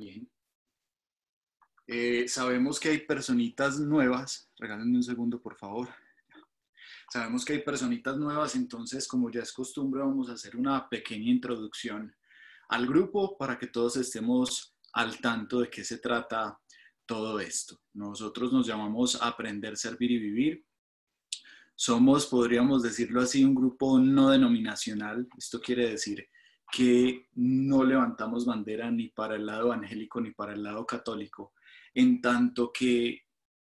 Bien. Eh, sabemos que hay personitas nuevas. Regálenme un segundo, por favor. Sabemos que hay personitas nuevas, entonces, como ya es costumbre, vamos a hacer una pequeña introducción al grupo para que todos estemos al tanto de qué se trata todo esto. Nosotros nos llamamos Aprender, Servir y Vivir. Somos, podríamos decirlo así, un grupo no denominacional. Esto quiere decir que no levantamos bandera ni para el lado evangélico ni para el lado católico, en tanto que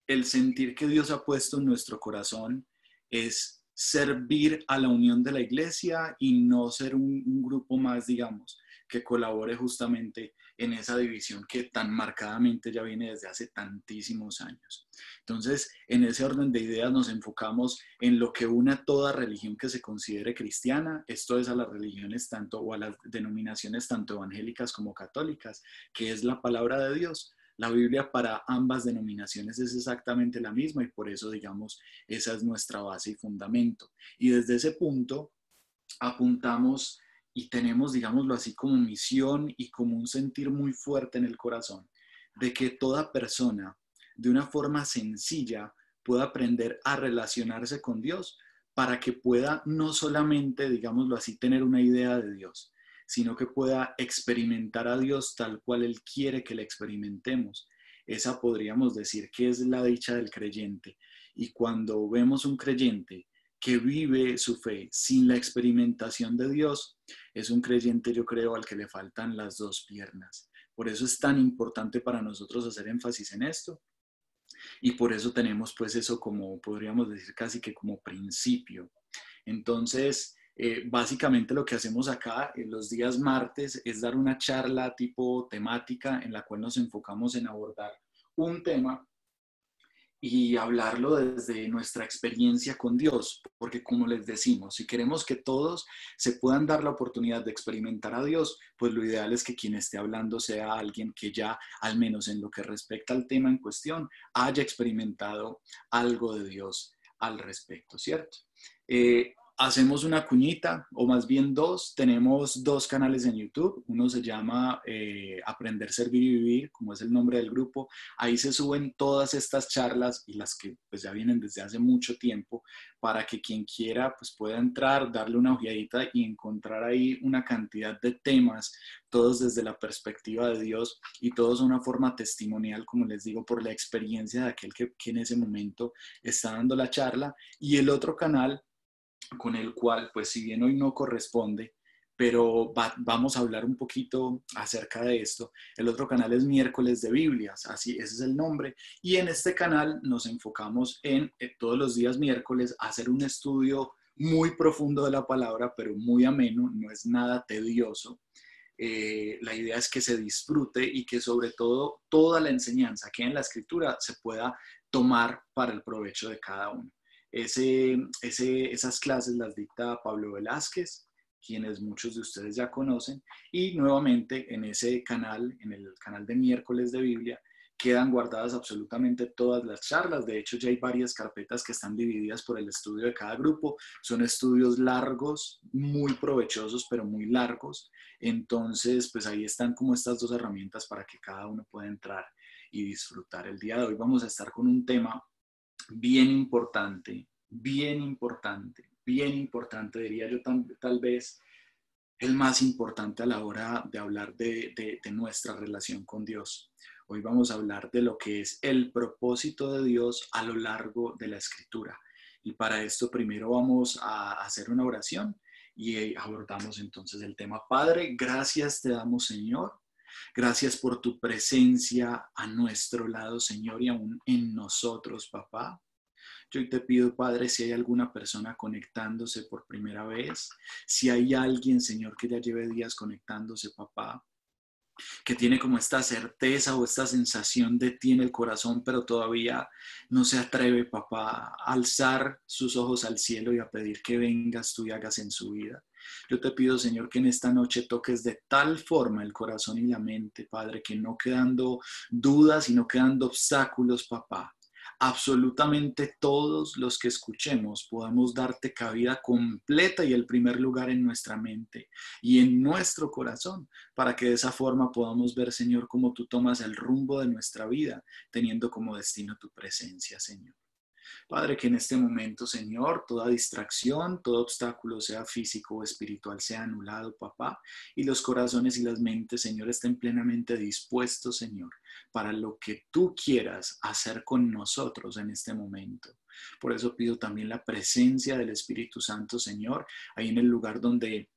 el sentir que Dios ha puesto en nuestro corazón es servir a la unión de la iglesia y no ser un, un grupo más, digamos, que colabore justamente en esa división que tan marcadamente ya viene desde hace tantísimos años. Entonces, en ese orden de ideas nos enfocamos en lo que une a toda religión que se considere cristiana, esto es a las religiones tanto o a las denominaciones tanto evangélicas como católicas, que es la palabra de Dios. La Biblia para ambas denominaciones es exactamente la misma y por eso, digamos, esa es nuestra base y fundamento. Y desde ese punto apuntamos y tenemos, digámoslo así, como misión y como un sentir muy fuerte en el corazón de que toda persona de una forma sencilla pueda aprender a relacionarse con Dios para que pueda no solamente, digámoslo así, tener una idea de Dios, sino que pueda experimentar a Dios tal cual Él quiere que le experimentemos. Esa podríamos decir que es la dicha del creyente. Y cuando vemos un creyente que vive su fe sin la experimentación de Dios, es un creyente, yo creo, al que le faltan las dos piernas. Por eso es tan importante para nosotros hacer énfasis en esto. Y por eso tenemos pues eso como, podríamos decir casi que como principio. Entonces, eh, básicamente lo que hacemos acá en los días martes es dar una charla tipo temática en la cual nos enfocamos en abordar un tema y hablarlo desde nuestra experiencia con Dios, porque como les decimos, si queremos que todos se puedan dar la oportunidad de experimentar a Dios, pues lo ideal es que quien esté hablando sea alguien que ya, al menos en lo que respecta al tema en cuestión, haya experimentado algo de Dios al respecto, ¿cierto? Eh, hacemos una cuñita, o más bien dos. Tenemos dos canales en YouTube. Uno se llama eh, Aprender, Servir y Vivir, como es el nombre del grupo. Ahí se suben todas estas charlas y las que pues ya vienen desde hace mucho tiempo para que quien quiera pues pueda entrar, darle una ojeadita y encontrar ahí una cantidad de temas, todos desde la perspectiva de Dios y todos de una forma testimonial, como les digo, por la experiencia de aquel que, que en ese momento está dando la charla. Y el otro canal con el cual, pues si bien hoy no corresponde, pero vamos a hablar un poquito acerca de esto. El otro canal es Miércoles de Biblias, así ese es el nombre. Y en este canal nos enfocamos en eh, todos los días miércoles hacer un estudio muy profundo de la palabra, pero muy ameno, no es nada tedioso. Eh, la idea es que se disfrute y que sobre todo toda la enseñanza que hay en la escritura se pueda tomar para el provecho de cada uno. Esas clases las dicta Pablo Velázquez, quienes muchos de ustedes ya conocen, y nuevamente en ese canal, en el canal de miércoles de Biblia, quedan guardadas absolutamente todas las charlas. De hecho, ya hay varias carpetas que están divididas por el estudio de cada grupo. Son estudios largos, muy provechosos, pero muy largos. Entonces, pues ahí están como estas dos herramientas para que cada uno pueda entrar y disfrutar. El día de hoy vamos a estar con un tema bien importante, bien importante, bien importante, diría yo tal, vez el más importante a la hora de hablar de, de, nuestra relación con Dios. Hoy vamos a hablar de lo que es el propósito de Dios a lo largo de la escritura. Y para esto primero vamos a hacer una oración y abordamos entonces el tema. Padre, gracias te damos, Señor. Gracias por tu presencia a nuestro lado, Señor, y aún en nosotros, papá. Yo te pido, Padre, si hay alguna persona conectándose por primera vez, si hay alguien, Señor, que ya lleve días conectándose, papá, que tiene como esta certeza o esta sensación de ti en el corazón, pero todavía no se atreve, papá, a alzar sus ojos al cielo y a pedir que vengas tú y hagas en su vida. Yo te pido, Señor, que en esta noche toques de tal forma el corazón y la mente, Padre, que no quedando dudas y no quedando obstáculos, papá, absolutamente todos los que escuchemos podamos darte cabida completa y el primer lugar en nuestra mente y en nuestro corazón, para que de esa forma podamos ver, Señor, cómo tú tomas el rumbo de nuestra vida, teniendo como destino tu presencia, Señor. Padre, que en este momento, Señor, toda distracción, todo obstáculo, sea físico o espiritual, sea anulado, papá, y los corazones y las mentes, Señor, estén plenamente dispuestos, Señor, para lo que tú quieras hacer con nosotros en este momento. Por eso pido también la presencia del Espíritu Santo, Señor, ahí en el lugar donde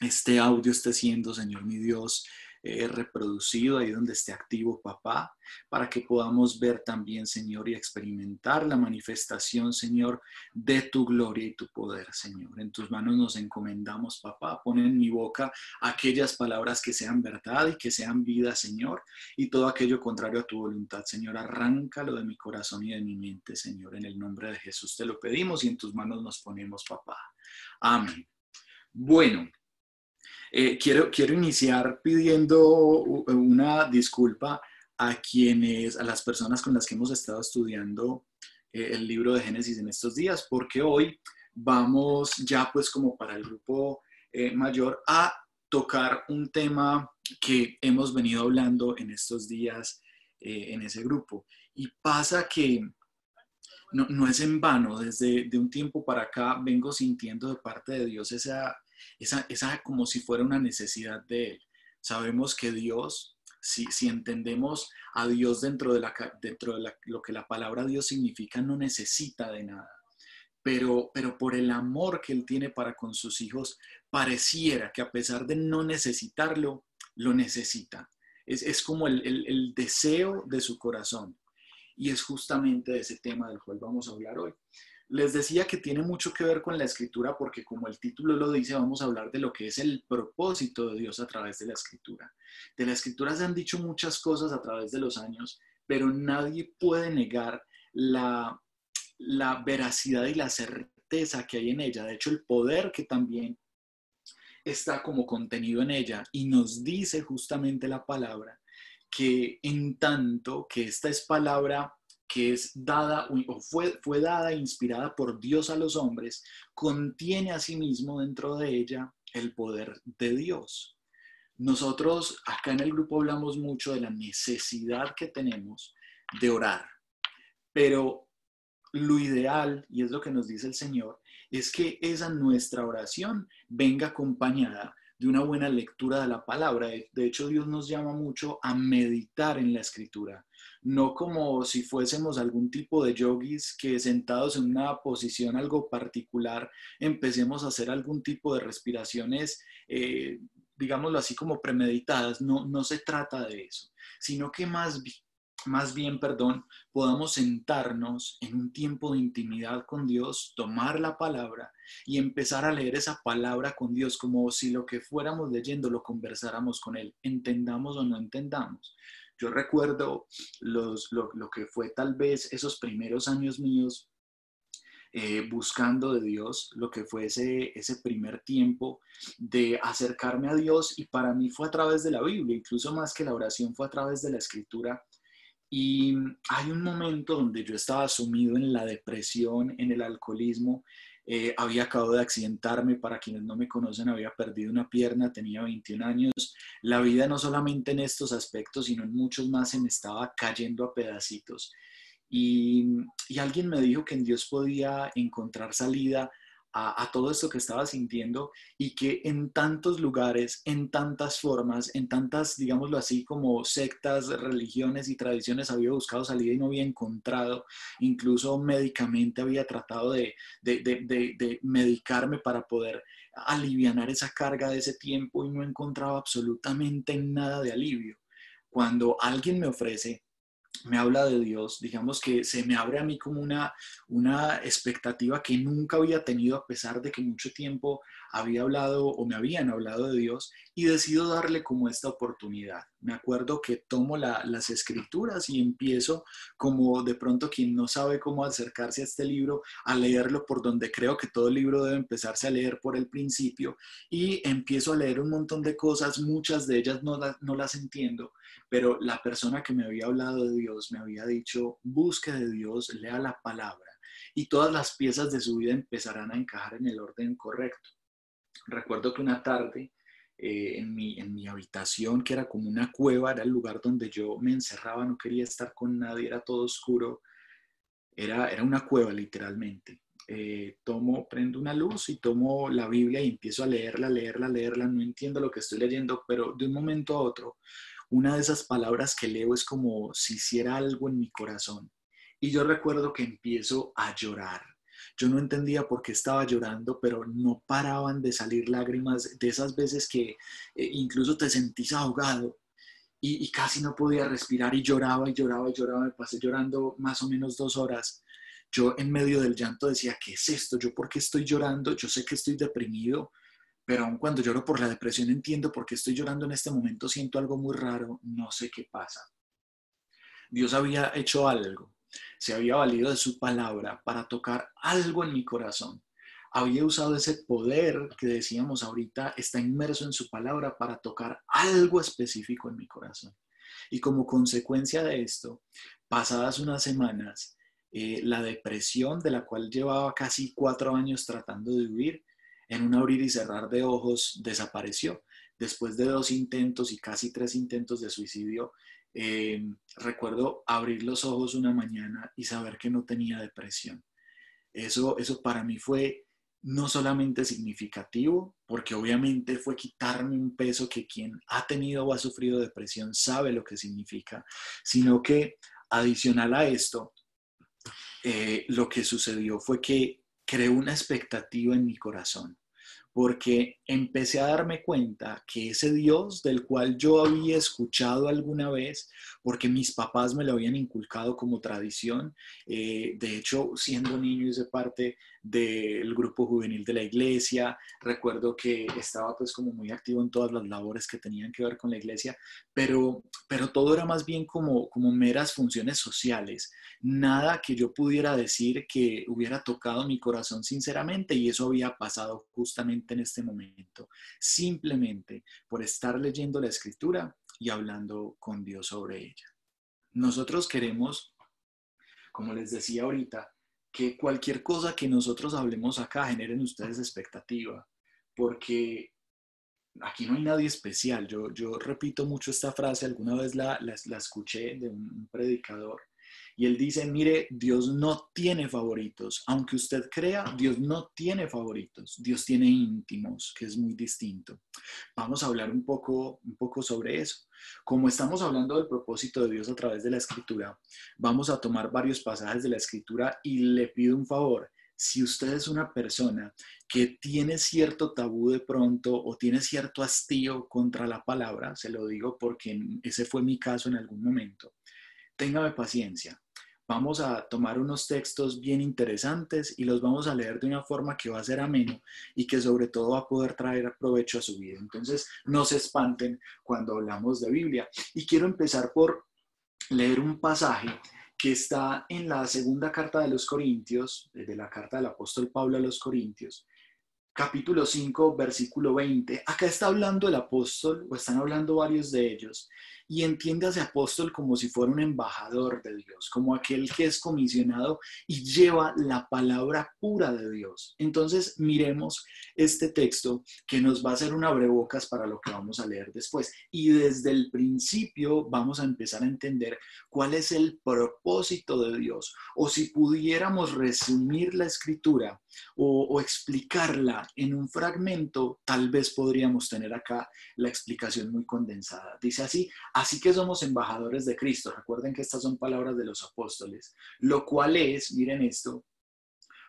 este audio esté siendo, Señor mi Dios, eh, reproducido ahí donde esté activo papá, para que podamos ver también, Señor, y experimentar la manifestación, Señor, de tu gloria y tu poder, Señor. En tus manos nos encomendamos, papá. Pon en mi boca aquellas palabras que sean verdad y que sean vida, Señor, y todo aquello contrario a tu voluntad, Señor. Arráncalo de mi corazón y de mi mente, Señor. En el nombre de Jesús te lo pedimos y en tus manos nos ponemos, papá. Amén. Bueno, eh, quiero, quiero iniciar pidiendo una disculpa a quienes, a las personas con las que hemos estado estudiando eh, el libro de Génesis en estos días, porque hoy vamos ya pues como para el grupo eh, mayor a tocar un tema que hemos venido hablando en estos días en ese grupo. Y pasa que no, no, es en vano, desde de un tiempo para acá vengo sintiendo de parte de Dios esa, esa, esa como si fuera una necesidad de Él. Sabemos que Dios, si, si entendemos a Dios dentro de, la, dentro de lo que la palabra Dios significa, no necesita de nada. Pero, pero por el amor que Él tiene para con sus hijos, pareciera que a pesar de no necesitarlo, lo necesita. Es, es como el, el, el deseo de su corazón. Y es justamente de ese tema del cual vamos a hablar hoy. Les decía que tiene mucho que ver con la escritura porque como el título lo dice, vamos a hablar de lo que es el propósito de Dios a través de la escritura. De la escritura se han dicho muchas cosas a través de los años, pero nadie puede negar la, la veracidad y la certeza que hay en ella. De hecho, el poder que también está como contenido en ella y nos dice justamente la palabra que en tanto que esta es palabra que es dada o fue, fue dada e inspirada por Dios a los hombres, contiene asimismo dentro de ella el poder de Dios. Nosotros acá en el grupo hablamos mucho de la necesidad que tenemos de orar, pero lo ideal, y es lo que nos dice el Señor, es que esa nuestra oración venga acompañada de una buena lectura de la palabra. De hecho, Dios nos llama mucho a meditar en la escritura, no como si fuésemos algún tipo de yogis que sentados en una posición algo particular empecemos a hacer algún tipo de respiraciones, eh, digámoslo así como premeditadas. No, no se trata de eso, sino que más, más bien, perdón, podamos sentarnos en un tiempo de intimidad con Dios, tomar la palabra y empezar a leer esa palabra con Dios como si lo que fuéramos leyendo lo conversáramos con Él, entendamos o no entendamos. Yo recuerdo lo, que fue tal vez esos primeros años míos eh, buscando de Dios, lo que fue ese, ese primer tiempo de acercarme a Dios y para mí fue a través de la Biblia, incluso más que la oración fue a través de la escritura. Y hay un momento donde yo estaba sumido en la depresión, en el alcoholismo, eh, había acabado de accidentarme, para quienes no me conocen, había perdido una pierna, tenía 21 años. La vida no solamente en estos aspectos, sino en muchos más se me estaba cayendo a pedacitos. Y, y alguien me dijo que en Dios podía encontrar salida a, todo esto que estaba sintiendo y que en tantos lugares, en tantas formas, en tantas, digámoslo así, como sectas, religiones y tradiciones había buscado salida y no había encontrado, incluso médicamente había tratado de, de, de, de medicarme para poder aliviar esa carga de ese tiempo y no encontraba absolutamente nada de alivio. Cuando alguien me ofrece me habla de Dios, digamos que se me abre a mí como una, una expectativa que nunca había tenido a pesar de que mucho tiempo había hablado o me habían hablado de Dios y decido darle como esta oportunidad. Me acuerdo que tomo las escrituras y empiezo como de pronto quien no sabe cómo acercarse a este libro, a leerlo por donde creo que todo libro debe empezarse a leer por el principio y empiezo a leer un montón de cosas, muchas de ellas no, no las entiendo, pero la persona que me había hablado de Dios me había dicho, busque de Dios, lea la palabra y todas las piezas de su vida empezarán a encajar en el orden correcto. Recuerdo que una tarde eh, en, mi, en mi habitación, que era como una cueva, era el lugar donde yo me encerraba, no quería estar con nadie, era todo oscuro, era, era una cueva literalmente. Eh, tomo, prendo una luz y tomo la Biblia y empiezo a leerla, leerla, leerla, no entiendo lo que estoy leyendo, pero de un momento a otro, una de esas palabras que leo es como si hiciera algo en mi corazón. Y yo recuerdo que empiezo a llorar. Yo no entendía por qué estaba llorando, pero no paraban de salir lágrimas de esas veces que eh, incluso te sentís ahogado y, casi no podía respirar y lloraba y lloraba y lloraba. Me pasé llorando más o menos dos horas. Yo en medio del llanto decía, ¿qué es esto? ¿Yo por qué estoy llorando? Yo sé que estoy deprimido, pero aun cuando lloro por la depresión entiendo por qué estoy llorando en este momento, siento algo muy raro, no sé qué pasa. Dios había hecho algo se había valido de su palabra para tocar algo en mi corazón. Había usado ese poder que decíamos ahorita, está inmerso en su palabra para tocar algo específico en mi corazón. Y como consecuencia de esto, pasadas unas semanas, eh, la depresión de la cual llevaba casi cuatro años tratando de huir, en un abrir y cerrar de ojos desapareció. Después de dos intentos y casi tres intentos de suicidio, eh, recuerdo abrir los ojos una mañana y saber que no tenía depresión. Eso, eso para mí fue no solamente significativo, porque obviamente fue quitarme un peso que quien ha tenido o ha sufrido depresión sabe lo que significa, sino que adicional a esto, eh, lo que sucedió fue que creó una expectativa en mi corazón porque empecé a darme cuenta que ese Dios del cual yo había escuchado alguna vez, porque mis papás me lo habían inculcado como tradición, eh, de hecho, siendo niño hice parte del grupo juvenil de la iglesia, recuerdo que estaba pues como muy activo en todas las labores que tenían que ver con la iglesia, pero, pero todo era más bien como, como meras funciones sociales, nada que yo pudiera decir que hubiera tocado mi corazón sinceramente y eso había pasado justamente en este momento, simplemente por estar leyendo la escritura y hablando con Dios sobre ella. Nosotros queremos, como les decía ahorita, que cualquier cosa que nosotros hablemos acá generen ustedes expectativa, porque aquí no hay nadie especial. Yo, yo repito mucho esta frase, alguna vez la, la, escuché de un predicador, y él dice, mire, Dios no tiene favoritos. Aunque usted crea, Dios no tiene favoritos. Dios tiene íntimos, que es muy distinto. Vamos a hablar un poco, un poco sobre eso. Como estamos hablando del propósito de Dios a través de la escritura, vamos a tomar varios pasajes de la escritura y le pido un favor. Si usted es una persona que tiene cierto tabú de pronto o tiene cierto hastío contra la palabra, se lo digo porque ese fue mi caso en algún momento, téngame paciencia. Vamos a tomar unos textos bien interesantes y los vamos a leer de una forma que va a ser ameno y que sobre todo va a poder traer provecho a su vida. Entonces, no se espanten cuando hablamos de Biblia. Y quiero empezar por leer un pasaje que está en la segunda carta de los Corintios, de la carta del apóstol Pablo a los Corintios, capítulo 5, versículo 20. Acá está hablando el apóstol, o están hablando varios de ellos, y entiende ese apóstol como si fuera un embajador de Dios, como aquel que es comisionado y lleva la palabra pura de Dios. Entonces, miremos este texto que nos va a hacer un abrebocas para lo que vamos a leer después. Y desde el principio vamos a empezar a entender cuál es el propósito de Dios, o si pudiéramos resumir la escritura o, o explicarla en un fragmento, tal vez podríamos tener acá la explicación muy condensada. Dice así, Así que somos embajadores de Cristo. Recuerden que estas son palabras de los apóstoles. Lo cual es, miren esto,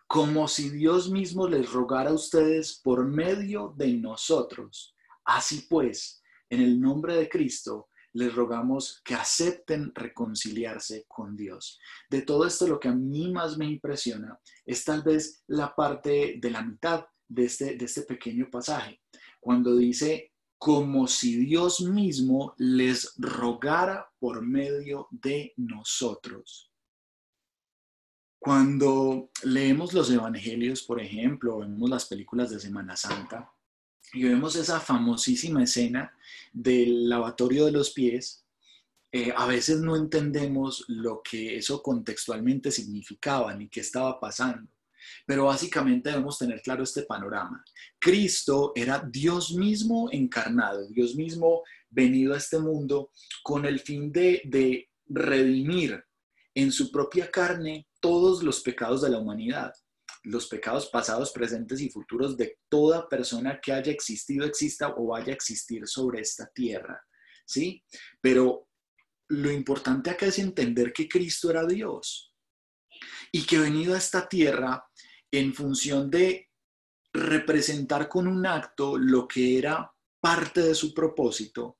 como si Dios mismo les rogara a ustedes por medio de nosotros. Así pues, en el nombre de Cristo, les rogamos que acepten reconciliarse con Dios. De todo esto, lo que a mí más me impresiona es tal vez la parte de la mitad de este, de este pequeño pasaje, cuando dice, como si Dios mismo les rogara por medio de nosotros. Cuando leemos los evangelios, por ejemplo, vemos las películas de Semana Santa y vemos esa famosísima escena del lavatorio de los pies, eh, a veces no entendemos lo que eso contextualmente significaba ni qué estaba pasando. Pero básicamente debemos tener claro este panorama. Cristo era Dios mismo encarnado, Dios mismo venido a este mundo con el fin de, de redimir en su propia carne todos los pecados de la humanidad, los pecados pasados, presentes y futuros de toda persona que haya existido, exista o vaya a existir sobre esta tierra. ¿Sí? Pero lo importante acá es entender que Cristo era Dios y que venido a esta tierra en función de representar con un acto lo que era parte de su propósito,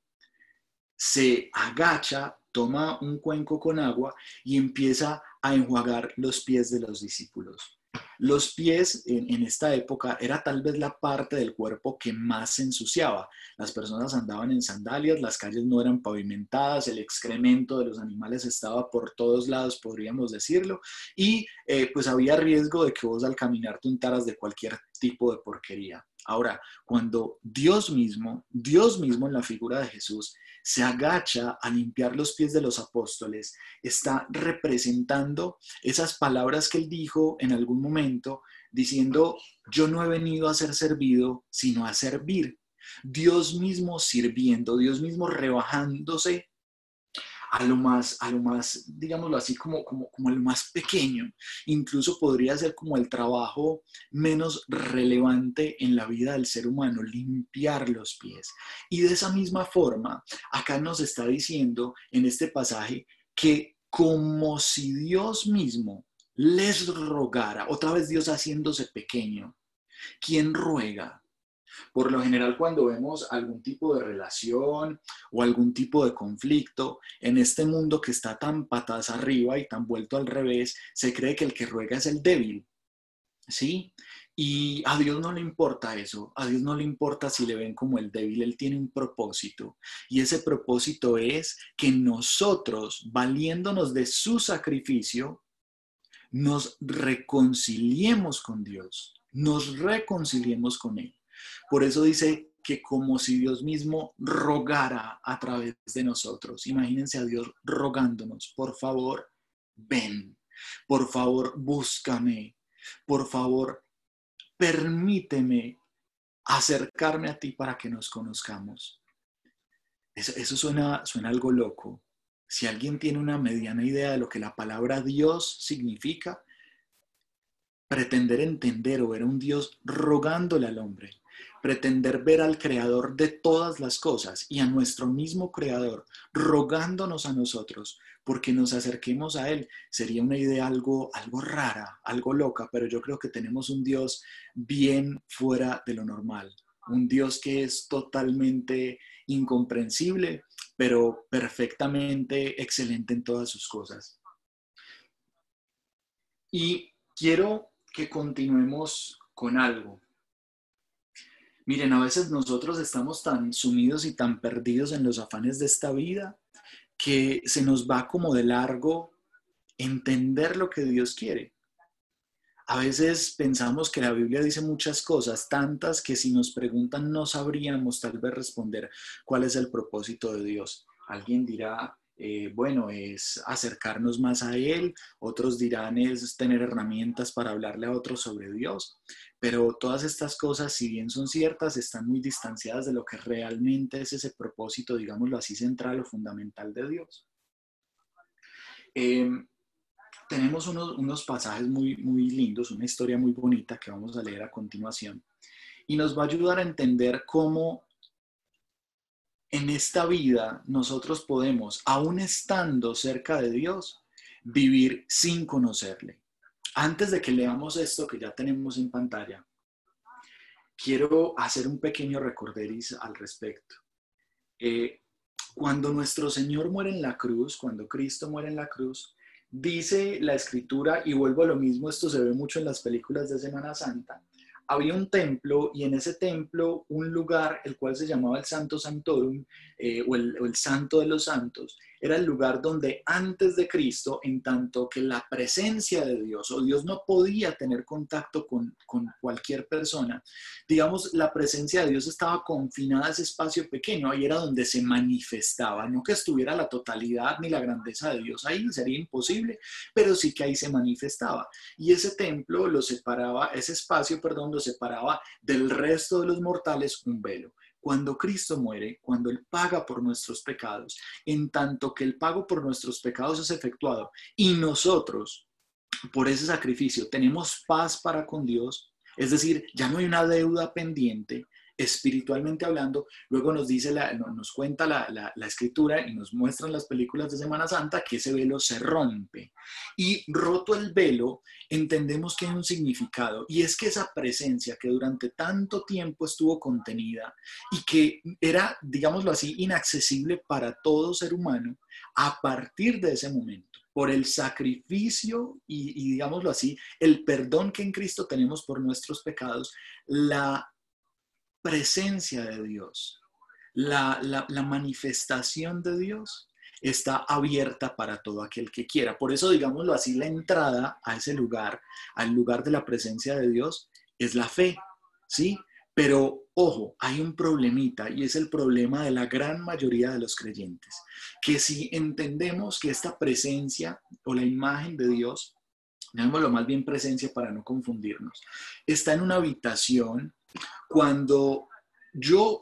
se agacha, toma un cuenco con agua y empieza a enjuagar los pies de los discípulos. Los pies en, esta época era tal vez la parte del cuerpo que más se ensuciaba. Las personas andaban en sandalias, las calles no eran pavimentadas, el excremento de los animales estaba por todos lados, podríamos decirlo, y eh, pues había riesgo de que vos al caminar te untaras de cualquier tipo de porquería. Ahora, cuando Dios mismo, Dios mismo en la figura de Jesús, se agacha a limpiar los pies de los apóstoles, está representando esas palabras que él dijo en algún momento, diciendo, yo no he venido a ser servido, sino a servir. Dios mismo sirviendo, Dios mismo rebajándose a lo más, a lo más, digámoslo así, como, como, como el más pequeño. Incluso podría ser como el trabajo menos relevante en la vida del ser humano, limpiar los pies. Y de esa misma forma, acá nos está diciendo en este pasaje que como si Dios mismo les rogara, otra vez Dios haciéndose pequeño, ¿quién ruega? Por lo general, cuando vemos algún tipo de relación o algún tipo de conflicto en este mundo que está tan patas arriba y tan vuelto al revés, se cree que el que ruega es el débil. ¿Sí? Y a Dios no le importa eso, a Dios no le importa si le ven como el débil, Él tiene un propósito. Y ese propósito es que nosotros, valiéndonos de su sacrificio, nos reconciliemos con Dios, nos reconciliemos con Él. Por eso dice que como si Dios mismo rogara a través de nosotros. Imagínense a Dios rogándonos, por favor, ven, por favor, búscame, por favor, permíteme acercarme a ti para que nos conozcamos. Eso, suena, suena algo loco. Si alguien tiene una mediana idea de lo que la palabra Dios significa, pretender entender o ver a un Dios rogándole al hombre, pretender ver al creador de todas las cosas y a nuestro mismo creador rogándonos a nosotros porque nos acerquemos a él sería una idea algo algo rara, algo loca, pero yo creo que tenemos un Dios bien fuera de lo normal, un Dios que es totalmente incomprensible, pero perfectamente excelente en todas sus cosas. Y quiero que continuemos con algo. Miren, a veces nosotros estamos tan sumidos y tan perdidos en los afanes de esta vida que se nos va como de largo entender lo que Dios quiere. A veces pensamos que la Biblia dice muchas cosas, tantas que si nos preguntan no sabríamos tal vez responder cuál es el propósito de Dios. Alguien dirá, eh, bueno, es acercarnos más a Él, otros dirán es tener herramientas para hablarle a otros sobre Dios, pero todas estas cosas, si bien son ciertas, están muy distanciadas de lo que realmente es ese propósito, digámoslo así, central o fundamental de Dios. Em, tenemos unos, unos pasajes muy, muy lindos, una historia muy bonita que vamos a leer a continuación y nos va a ayudar a entender cómo en esta vida nosotros podemos, aún estando cerca de Dios, vivir sin conocerle. Antes de que leamos esto que ya tenemos en pantalla, quiero hacer un pequeño recorderis al respecto. Eh, cuando nuestro Señor muere en la cruz, cuando Cristo muere en la cruz, dice la escritura, y vuelvo a lo mismo, esto se ve mucho en las películas de Semana Santa, había un templo y en ese templo un lugar el cual se llamaba el Santo Santorum eh, o, el, o el Santo de los Santos era el lugar donde antes de Cristo, en tanto que la presencia de Dios o Dios no podía tener contacto con, con, cualquier persona, digamos, la presencia de Dios estaba confinada a ese espacio pequeño, ahí era donde se manifestaba, no que estuviera la totalidad ni la grandeza de Dios ahí, sería imposible, pero sí que ahí se manifestaba. Y ese templo lo separaba, ese espacio, perdón, lo separaba del resto de los mortales un velo cuando Cristo muere, cuando Él paga por nuestros pecados, en tanto que el pago por nuestros pecados es efectuado y nosotros, por ese sacrificio, tenemos paz para con Dios, es decir, ya no hay una deuda pendiente, espiritualmente hablando, luego nos dice, la, nos cuenta la, la, la, escritura y nos muestran las películas de Semana Santa que ese velo se rompe. Y roto el velo, entendemos que hay un significado y es que esa presencia que durante tanto tiempo estuvo contenida y que era, digámoslo así, inaccesible para todo ser humano, a partir de ese momento por el sacrificio y, y, digámoslo así, el perdón que en Cristo tenemos por nuestros pecados, la presencia de Dios, la, la, manifestación de Dios está abierta para todo aquel que quiera. Por eso, digámoslo así, la entrada a ese lugar, al lugar de la presencia de Dios, es la fe, ¿sí? Pero ojo, hay un problemita y es el problema de la gran mayoría de los creyentes, que si entendemos que esta presencia o la imagen de Dios, llamémoslo más bien presencia para no confundirnos, está en una habitación cuando yo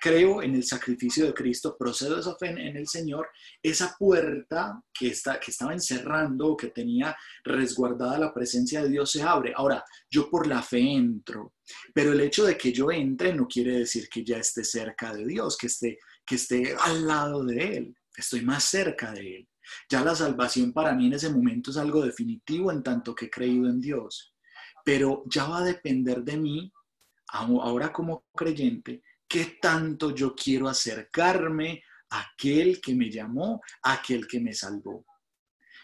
creo en el sacrificio de Cristo, procedo esa fe en el Señor, esa puerta que, está, que estaba encerrando, que tenía resguardada la presencia de Dios, se abre. Ahora, yo por la fe entro, pero el hecho de que yo entre no quiere decir que ya esté cerca de Dios, que esté, que esté al lado de Él, estoy más cerca de Él. Ya la salvación para mí en ese momento es algo definitivo en tanto que he creído en Dios, pero ya va a depender de mí ahora como creyente, qué tanto yo quiero acercarme a aquel que me llamó, a aquel que me salvó.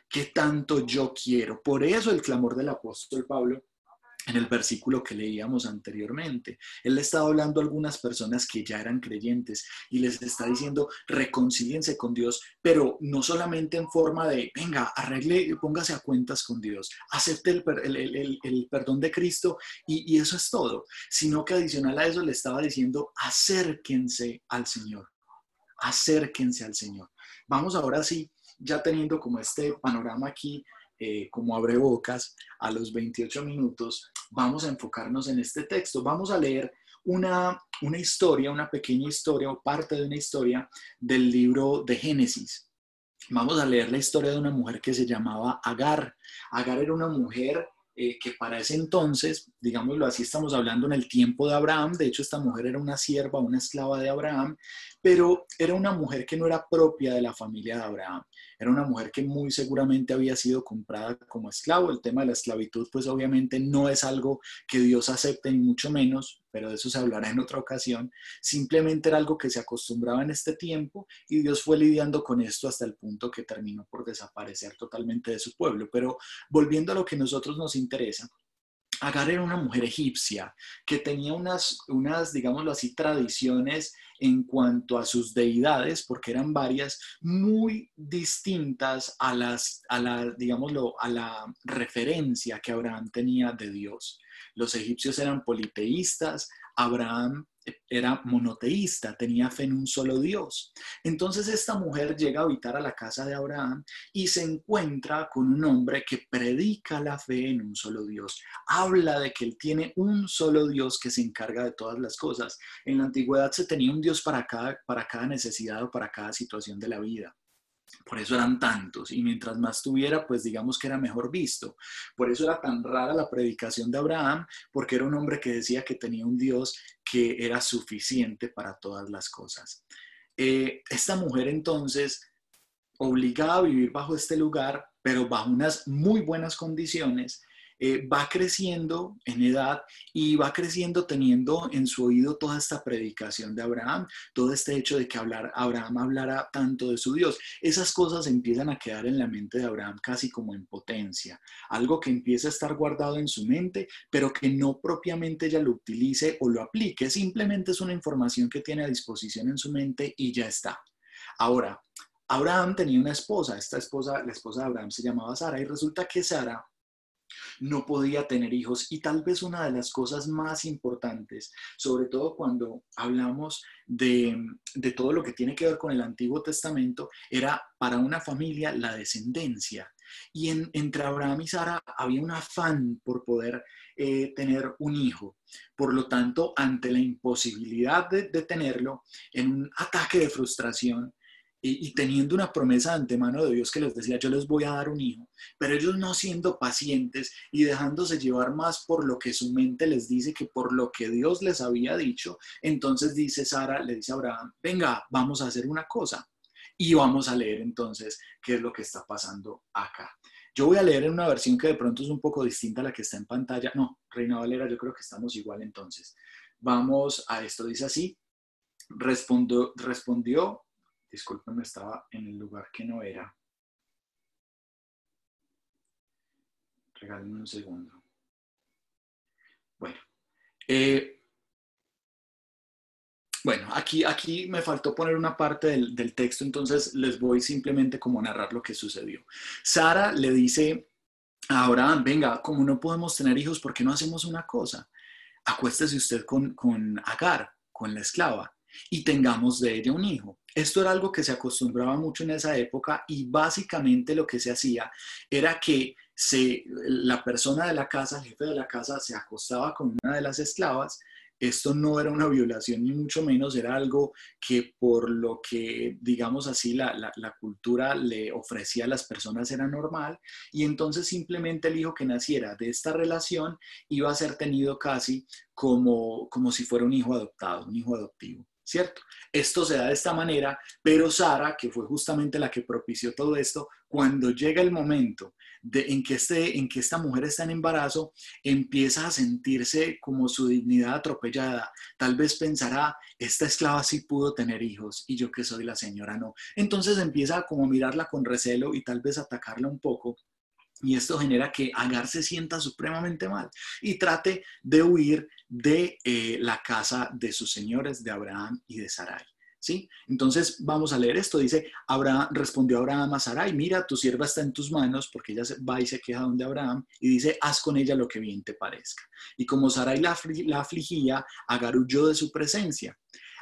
¿Qué tanto yo quiero? Por eso el clamor del apóstol Pablo en el versículo que leíamos anteriormente. Él le estaba hablando a algunas personas que ya eran creyentes y les está diciendo, reconcíliense con Dios, pero no solamente en forma de, venga, arregle, póngase a cuentas con Dios, acepte el, el, el, el perdón de Cristo y, y eso es todo, sino que adicional a eso le estaba diciendo, acérquense al Señor, acérquense al Señor. Vamos ahora sí, ya teniendo como este panorama aquí eh, como abre bocas, a los 28 minutos, vamos a enfocarnos en este texto. Vamos a leer una, una historia, una pequeña historia o parte de una historia del libro de Génesis. Vamos a leer la historia de una mujer que se llamaba Agar. Agar era una mujer eh, que para ese entonces, digámoslo así, estamos hablando en el tiempo de Abraham, de hecho esta mujer era una sierva, una esclava de Abraham, pero era una mujer que no era propia de la familia de Abraham, era una mujer que muy seguramente había sido comprada como esclavo. El tema de la esclavitud, pues obviamente no es algo que Dios acepte, ni mucho menos, pero de eso se hablará en otra ocasión. Simplemente era algo que se acostumbraba en este tiempo y Dios fue lidiando con esto hasta el punto que terminó por desaparecer totalmente de su pueblo. Pero volviendo a lo que a nosotros nos interesa, Agar era una mujer egipcia que tenía unas, unas, digámoslo así, tradiciones en cuanto a sus deidades, porque eran varias, muy distintas a las, a la, digámoslo, a la referencia que Abraham tenía de Dios. Los egipcios eran politeístas, Abraham era monoteísta, tenía fe en un solo Dios. Entonces esta mujer llega a habitar a la casa de Abraham y se encuentra con un hombre que predica la fe en un solo Dios. Habla de que él tiene un solo Dios que se encarga de todas las cosas. En la antigüedad se tenía un Dios para cada, para cada necesidad o para cada situación de la vida. Por eso eran tantos y mientras más tuviera, pues digamos que era mejor visto. Por eso era tan rara la predicación de Abraham, porque era un hombre que decía que tenía un Dios que era suficiente para todas las cosas. Eh, esta mujer entonces, obligada a vivir bajo este lugar, pero bajo unas muy buenas condiciones, eh, va creciendo en edad y va creciendo teniendo en su oído toda esta predicación de Abraham, todo este hecho de que hablar, Abraham hablara tanto de su Dios. Esas cosas empiezan a quedar en la mente de Abraham casi como en potencia, algo que empieza a estar guardado en su mente, pero que no propiamente ella lo utilice o lo aplique, simplemente es una información que tiene a disposición en su mente y ya está. Ahora, Abraham tenía una esposa, esta esposa, la esposa de Abraham se llamaba Sara y resulta que Sara no podía tener hijos y tal vez una de las cosas más importantes, sobre todo cuando hablamos de, todo lo que tiene que ver con el Antiguo Testamento, era para una familia la descendencia. Y entre Abraham y Sara había un afán por poder eh, tener un hijo. Por lo tanto, ante la imposibilidad de, de tenerlo, en un ataque de frustración, y, teniendo una promesa de antemano de Dios que les decía, yo les voy a dar un hijo, pero ellos no siendo pacientes y dejándose llevar más por lo que su mente les dice que por lo que Dios les había dicho, entonces dice Sara, le dice a Abraham, venga, vamos a hacer una cosa. Y vamos a leer entonces qué es lo que está pasando acá. Yo voy a leer en una versión que de pronto es un poco distinta a la que está en pantalla. No, Reina Valera, yo creo que estamos igual entonces. Vamos a esto, dice así. Respondió, respondió Disculpenme, estaba en el lugar que no era. Regálenme un segundo. Bueno. Eh, bueno, aquí, aquí me faltó poner una parte del, del, texto, entonces les voy simplemente como narrar lo que sucedió. Sara le dice a Abraham, venga, como no podemos tener hijos, ¿por qué no hacemos una cosa? Acuéstese usted con, con Agar, con la esclava, y tengamos de ella un hijo. Esto era algo que se acostumbraba mucho en esa época y básicamente lo que se hacía era que se, la persona de la casa, el jefe de la casa, se acostaba con una de las esclavas. Esto no era una violación ni mucho menos, era algo que por lo que, digamos así, la, la cultura le ofrecía a las personas era normal y entonces simplemente el hijo que naciera de esta relación iba a ser tenido casi como, como si fuera un hijo adoptado, un hijo adoptivo. ¿Cierto? Esto se da de esta manera, pero Sara, que fue justamente la que propició todo esto, cuando llega el momento de, en, que este, en que esta mujer está en embarazo, empieza a sentirse como su dignidad atropellada. Tal vez pensará, esta esclava sí pudo tener hijos y yo que soy la señora no. Entonces empieza como a mirarla con recelo y tal vez atacarla un poco. Y esto genera que Agar se sienta supremamente mal y trate de huir de eh, la casa de sus señores, de Abraham y de Sarai. ¿Sí? Entonces vamos a leer esto. Dice, Abraham respondió Abraham a Sarai, mira, tu sierva está en tus manos, porque ella va y se queja donde Abraham, y dice, haz con ella lo que bien te parezca. Y como Sarai la, la afligía, Agar huyó de su presencia.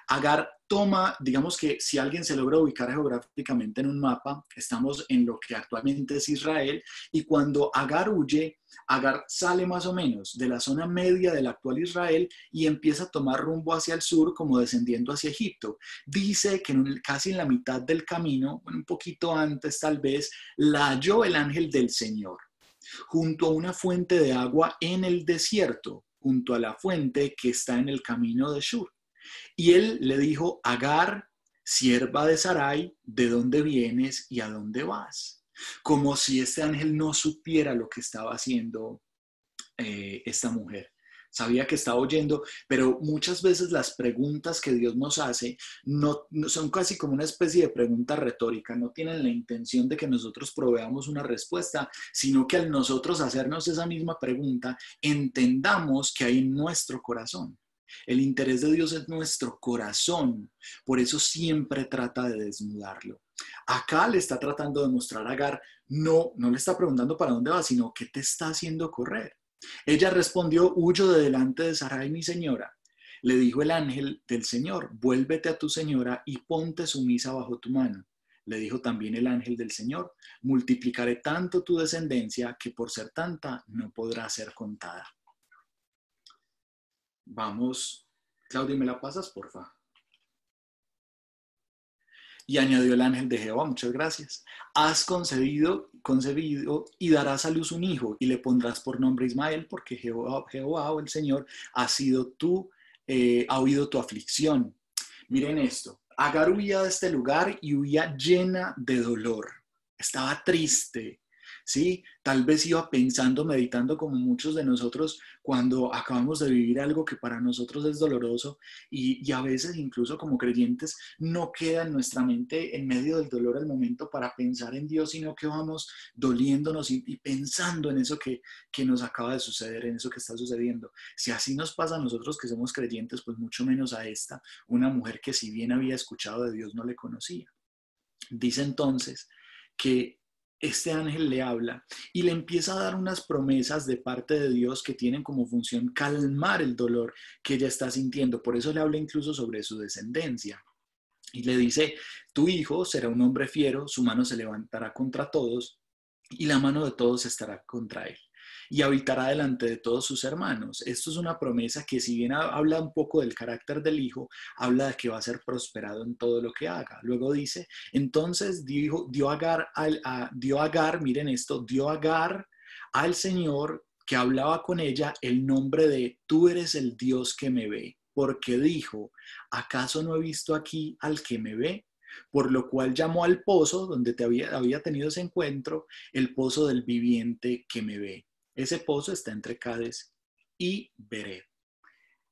Agar toma, digamos que si alguien se logra ubicar geográficamente en un mapa, estamos en lo que actualmente es Israel, y cuando Agar huye, Agar sale más o menos de la zona media del actual Israel y empieza a tomar rumbo hacia el sur, como descendiendo hacia Egipto. Dice que casi en la mitad del camino, un poquito antes tal vez, la halló el ángel del Señor, junto a una fuente de agua en el desierto, junto a la fuente que está en el camino de Shur. Y él le dijo, Agar, sierva de Sarai, ¿de dónde vienes y a dónde vas? Como si este ángel no supiera lo que estaba haciendo eh, esta mujer. Sabía que estaba oyendo, pero muchas veces las preguntas que Dios nos hace no, son casi como una especie de pregunta retórica, no tienen la intención de que nosotros proveamos una respuesta, sino que al nosotros hacernos esa misma pregunta, entendamos que hay en nuestro corazón. El interés de Dios es nuestro corazón, por eso siempre trata de desnudarlo. Acá le está tratando de mostrar a Agar, no, no le está preguntando para dónde va, sino qué te está haciendo correr. Ella respondió, huyo de delante de Sarai, mi señora. Le dijo el ángel del Señor, vuélvete a tu señora y ponte sumisa bajo tu mano. Le dijo también el ángel del Señor, multiplicaré tanto tu descendencia que por ser tanta no podrá ser contada. Vamos, Claudia, ¿me la pasas, porfa? Y añadió el ángel de Jehová, muchas gracias. Has concebido, concebido y darás a luz un hijo y le pondrás por nombre Ismael, porque Jehová, Jehová o el Señor ha sido tú, eh, ha oído tu aflicción. Miren esto, Agar huía de este lugar y huía llena de dolor. Estaba triste, ¿sí? Tal vez iba pensando, meditando como muchos de nosotros cuando acabamos de vivir algo que para nosotros es doloroso y, a veces incluso como creyentes no queda en nuestra mente en medio del dolor el momento para pensar en Dios, sino que vamos doliéndonos y, y pensando en eso que, que nos acaba de suceder, en eso que está sucediendo. Si así nos pasa a nosotros que somos creyentes, pues mucho menos a esta, una mujer que si bien había escuchado de Dios no le conocía. Dice entonces que este ángel le habla y le empieza a dar unas promesas de parte de Dios que tienen como función calmar el dolor que ella está sintiendo. Por eso le habla incluso sobre su descendencia. Y le dice, tu hijo será un hombre fiero, su mano se levantará contra todos y la mano de todos estará contra él y habitará delante de todos sus hermanos. Esto es una promesa que si bien habla un poco del carácter del hijo, habla de que va a ser prosperado en todo lo que haga. Luego dice, entonces dijo, dio Agar, al, dio Agar, miren esto, dio Agar al Señor que hablaba con ella el nombre de, tú eres el Dios que me ve, porque dijo, ¿acaso no he visto aquí al que me ve? por lo cual llamó al pozo donde te había, había, tenido ese encuentro, el pozo del viviente que me ve. Ese pozo está entre Cades y Beret.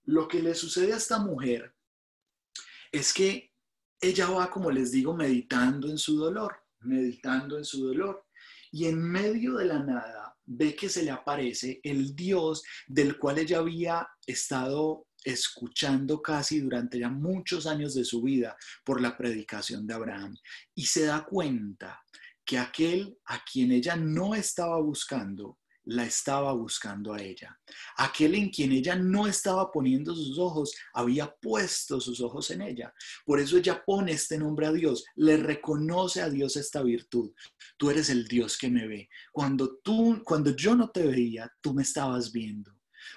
Lo que le sucede a esta mujer es que ella va, como les digo, meditando en su dolor, meditando en su dolor. Y en medio de la nada ve que se le aparece el Dios del cual ella había estado escuchando casi durante ya muchos años de su vida por la predicación de Abraham. Y se da cuenta que aquel a quien ella no estaba buscando la estaba buscando a ella. Aquel en quien ella no estaba poniendo sus ojos, había puesto sus ojos en ella. Por eso ella pone este nombre a Dios, le reconoce a Dios esta virtud. Tú eres el Dios que me ve. Cuando tú cuando yo no te veía, tú me estabas viendo.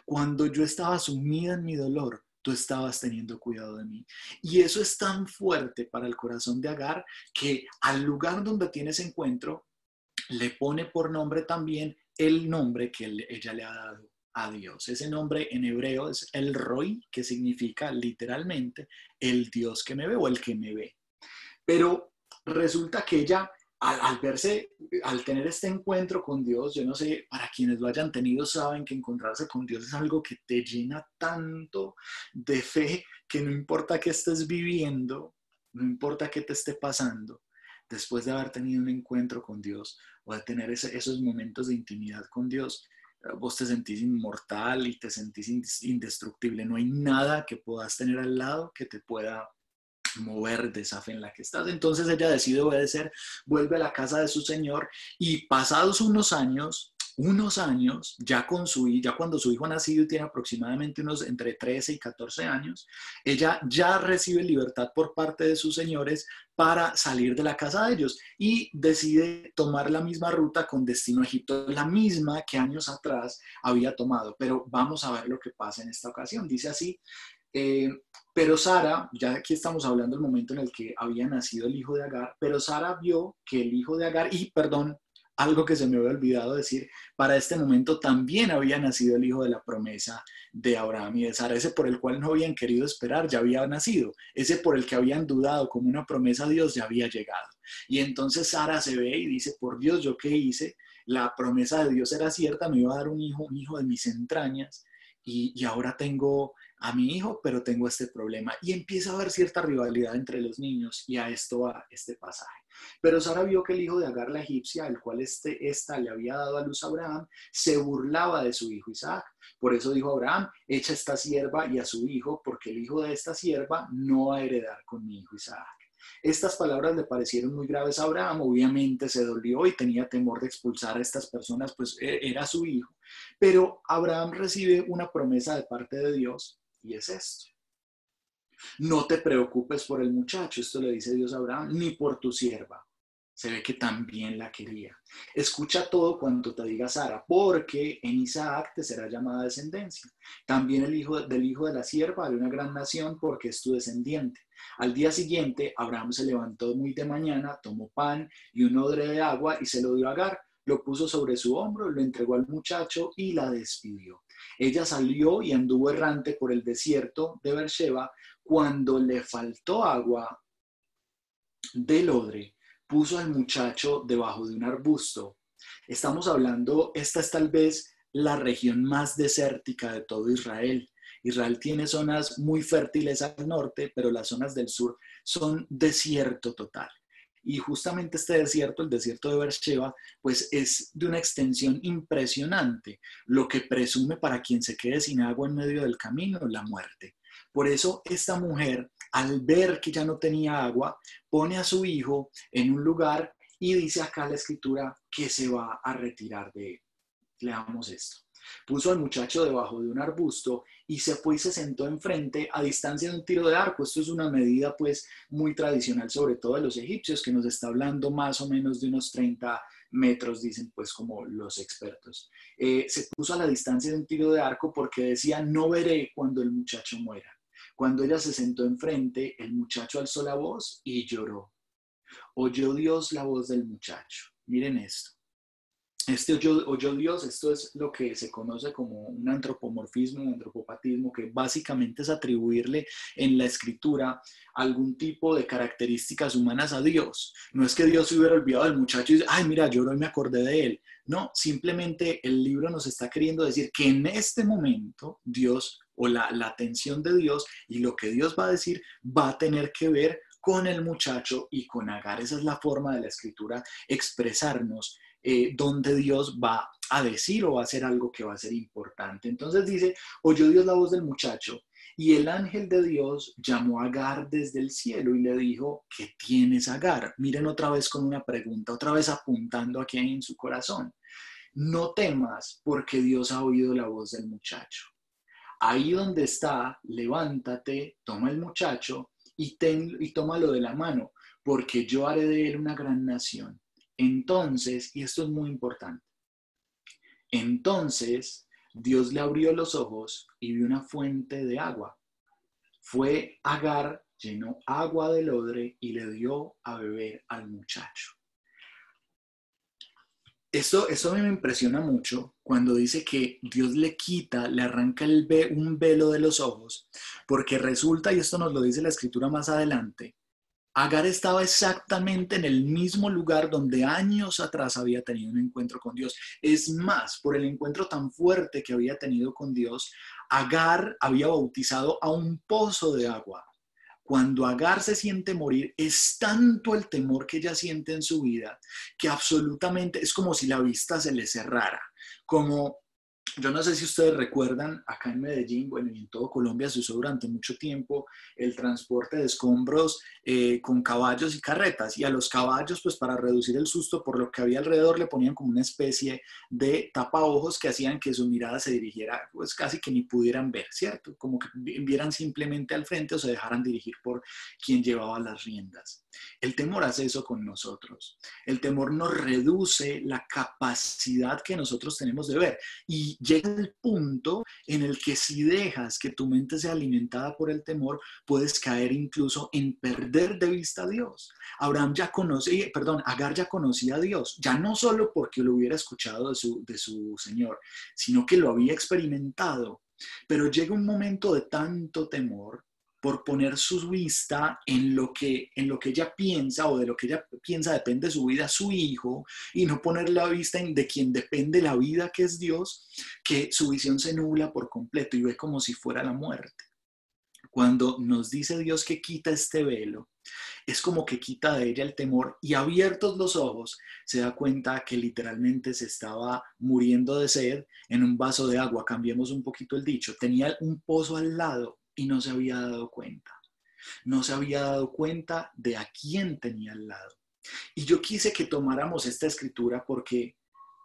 Cuando yo estaba sumida en mi dolor, tú estabas teniendo cuidado de mí. Y eso es tan fuerte para el corazón de Agar que al lugar donde tiene ese encuentro, le pone por nombre también el nombre que ella le ha dado a Dios. Ese nombre en hebreo es el Roy, que significa literalmente el Dios que me ve o el que me ve. Pero resulta que ella, al, verse, al tener este encuentro con Dios, yo no sé, para quienes lo hayan tenido, saben que encontrarse con Dios es algo que te llena tanto de fe que no importa qué estés viviendo, no importa qué te esté pasando, después de haber tenido un encuentro con Dios o de tener esos momentos de intimidad con Dios, eh, vos te sentís inmortal y te sentís indestructible. No hay nada que puedas tener al lado que te pueda mover de esa fe en la que estás. Entonces ella decide obedecer, vuelve a la casa de su señor y pasados unos años, unos años, ya con su ya cuando su hijo ha nacido y tiene aproximadamente unos entre 13 y 14 años, ella ya recibe libertad por parte de sus señores para salir de la casa de ellos y decide tomar la misma ruta con destino a Egipto, la misma que años atrás había tomado. Pero vamos a ver lo que pasa en esta ocasión. Dice así, eh, pero Sara, ya aquí estamos hablando del momento en el que había nacido el hijo de Agar, pero Sara vio que el hijo de Agar, y perdón, algo que se me había olvidado decir, para este momento también había nacido el hijo de la promesa de Abraham y de Sara, ese por el cual no habían querido esperar, ya había nacido, ese por el que habían dudado como una promesa a Dios ya había llegado. Y entonces Sara se ve y dice, por Dios, ¿yo qué hice? La promesa de Dios era cierta, me iba a dar un hijo, un hijo de mis entrañas, y, y ahora tengo a mi hijo, pero tengo este problema. Y empieza a haber cierta rivalidad entre los niños y a esto va este pasaje. Pero Sara vio que el hijo de Agar la egipcia, al cual este, esta le había dado a luz a Abraham, se burlaba de su hijo Isaac. Por eso dijo Abraham, echa esta sierva y a su hijo, porque el hijo de esta sierva no va a heredar con mi hijo Isaac. Estas palabras le parecieron muy graves a Abraham, obviamente se dolió y tenía temor de expulsar a estas personas, pues e, era su hijo. Pero Abraham recibe una promesa de parte de Dios y es esto. No te preocupes por el muchacho, esto le dice Dios a Abraham, ni por tu sierva. Se ve que también la quería. Escucha todo cuanto te diga Sara, porque en Isaac te será llamada descendencia. También el hijo del hijo de la sierva de una gran nación, porque es tu descendiente. Al día siguiente, Abraham se levantó muy de mañana, tomó pan y un odre de agua y se lo dio a Agar. Lo puso sobre su hombro, lo entregó al muchacho y la despidió. Ella salió y anduvo errante por el desierto de Beersheba. Cuando le faltó agua del odre, puso al muchacho debajo de un arbusto Estamos hablando, esta es tal vez la región más desértica de todo Israel. Israel tiene zonas muy fértiles al norte, pero las zonas del sur son desierto total. Y justamente este desierto, el desierto de Beersheba, pues es de una extensión impresionante, lo que presume para quien se quede sin agua en medio del camino la muerte. Por eso esta mujer, al ver que ya no tenía agua, pone a su hijo en un lugar y dice acá la escritura que se va a retirar de él. Leamos esto. Puso al muchacho debajo de un arbusto y se fue y se sentó enfrente a distancia de un tiro de arco. Esto es una medida pues muy tradicional, sobre todo de los egipcios, que nos está hablando más o menos de unos 30 metros, dicen pues como los expertos. Eh, se puso a la distancia de un tiro de arco porque decía, no veré cuando el muchacho muera. Cuando ella se sentó enfrente, el muchacho alzó la voz y lloró. Oyó Dios la voz del muchacho. Miren esto. Este oyó, Dios, esto es lo que se conoce como un antropomorfismo, un antropopatismo, que básicamente es atribuirle en la escritura algún tipo de características humanas a Dios. No es que Dios se hubiera olvidado del muchacho y dice, ay, mira, yo no me acordé de él. No, simplemente el libro nos está queriendo decir que en este momento Dios o la, la atención de Dios y lo que Dios va a decir va a tener que ver con el muchacho y con Agar. Esa es la forma de la escritura expresarnos eh, donde Dios va a decir o va a hacer algo que va a ser importante. Entonces dice, oyó Dios la voz del muchacho y el ángel de Dios llamó a Agar desde el cielo y le dijo, ¿qué tienes Agar? Miren otra vez con una pregunta, otra vez apuntando aquí en su corazón. No temas porque Dios ha oído la voz del muchacho. Ahí donde está, levántate, toma el muchacho y, ten, y tómalo de la mano, porque yo haré de él una gran nación entonces, y esto es muy importante, entonces Dios le abrió los ojos y vio una fuente de agua. Fue Agar, llenó agua del odre y le dio a beber al muchacho. A mí me impresiona mucho cuando dice que Dios le quita, le arranca el un velo de los ojos, porque resulta, y esto nos lo dice la escritura más adelante, Agar estaba exactamente en el mismo lugar donde años atrás había tenido un encuentro con Dios. Es más, por el encuentro tan fuerte que había tenido con Dios, Agar había bautizado a un pozo de agua. Cuando Agar se siente morir, es tanto el temor que ella siente en su vida que absolutamente es como si la vista se le cerrara, como yo no sé si ustedes recuerdan, acá en Medellín, bueno, y en todo Colombia se usó durante mucho tiempo el transporte de escombros eh, con caballos y carretas. Y a los caballos, pues para reducir el susto por lo que había alrededor, le ponían como una especie de tapaojos que hacían que su mirada se dirigiera, pues casi que ni pudieran ver, ¿cierto? Como que vieran simplemente al frente o se dejaran dirigir por quien llevaba las riendas. El temor hace eso con nosotros. El temor nos reduce la capacidad que nosotros tenemos de ver. Y llega el punto en el que si dejas que tu mente sea alimentada por el temor, puedes caer incluso en perder de vista a Dios. Abraham ya conocía, perdón, Agar ya conocía a Dios, ya no solo porque lo hubiera escuchado de su, de su Señor, sino que lo había experimentado. Pero llega un momento de tanto temor por poner su vista en lo que en lo que ella piensa o de lo que ella piensa depende su vida, su hijo, y no poner la vista en de quien depende la vida que es Dios, que su visión se nubla por completo y ve como si fuera la muerte. Cuando nos dice Dios que quita este velo, es como que quita de ella el temor y abiertos los ojos se da cuenta que literalmente se estaba muriendo de sed en un vaso de agua. Cambiemos un poquito el dicho. Tenía un pozo al lado y no se había dado cuenta. No se había dado cuenta de a quién tenía al lado. Y yo quise que tomáramos esta escritura porque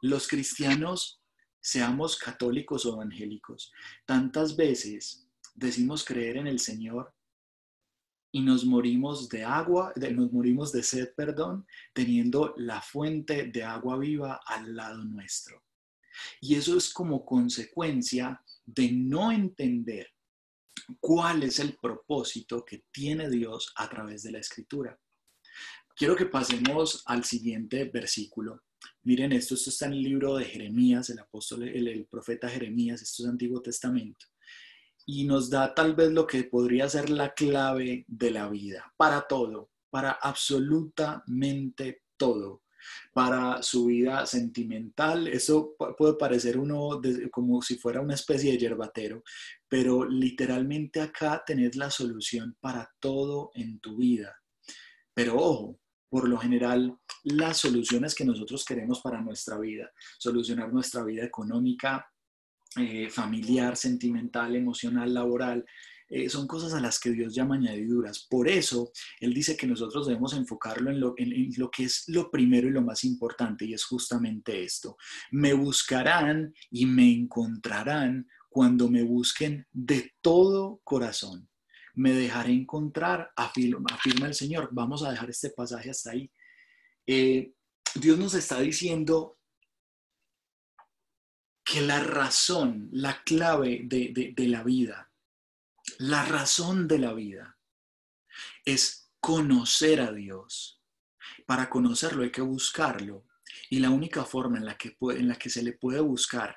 los cristianos, seamos católicos o evangélicos, tantas veces decimos creer en el Señor y nos morimos de agua, nos morimos de sed, perdón, teniendo la fuente de agua viva al lado nuestro. Y eso es como consecuencia de no entender cuál es el propósito que tiene Dios a través de la escritura. Quiero que pasemos al siguiente versículo. Miren esto, esto está en el libro de Jeremías, el apóstol, el, profeta Jeremías, esto es Antiguo Testamento. Y nos da tal vez lo que podría ser la clave de la vida, para todo, para absolutamente todo. Para su vida sentimental. Eso puede parecer uno como si fuera una especie de yerbatero, pero literalmente acá tenés la solución para todo en tu vida. Pero ojo, por lo general, las soluciones que nosotros queremos para nuestra vida, solucionar nuestra vida económica, eh, familiar, sentimental, emocional, laboral, eh, son cosas a las que Dios llama añadiduras. Por eso, Él dice que nosotros debemos enfocarlo en lo, en lo que es lo primero y lo más importante, y es justamente esto. Me buscarán y me encontrarán cuando me busquen de todo corazón. Me dejaré encontrar, afirma, el Señor. Vamos a dejar este pasaje hasta ahí. Eh, Dios nos está diciendo que la razón, la clave de, de la vida, la razón de la vida es conocer a Dios. Para conocerlo hay que buscarlo. Y la única forma en la que, en la que se le puede buscar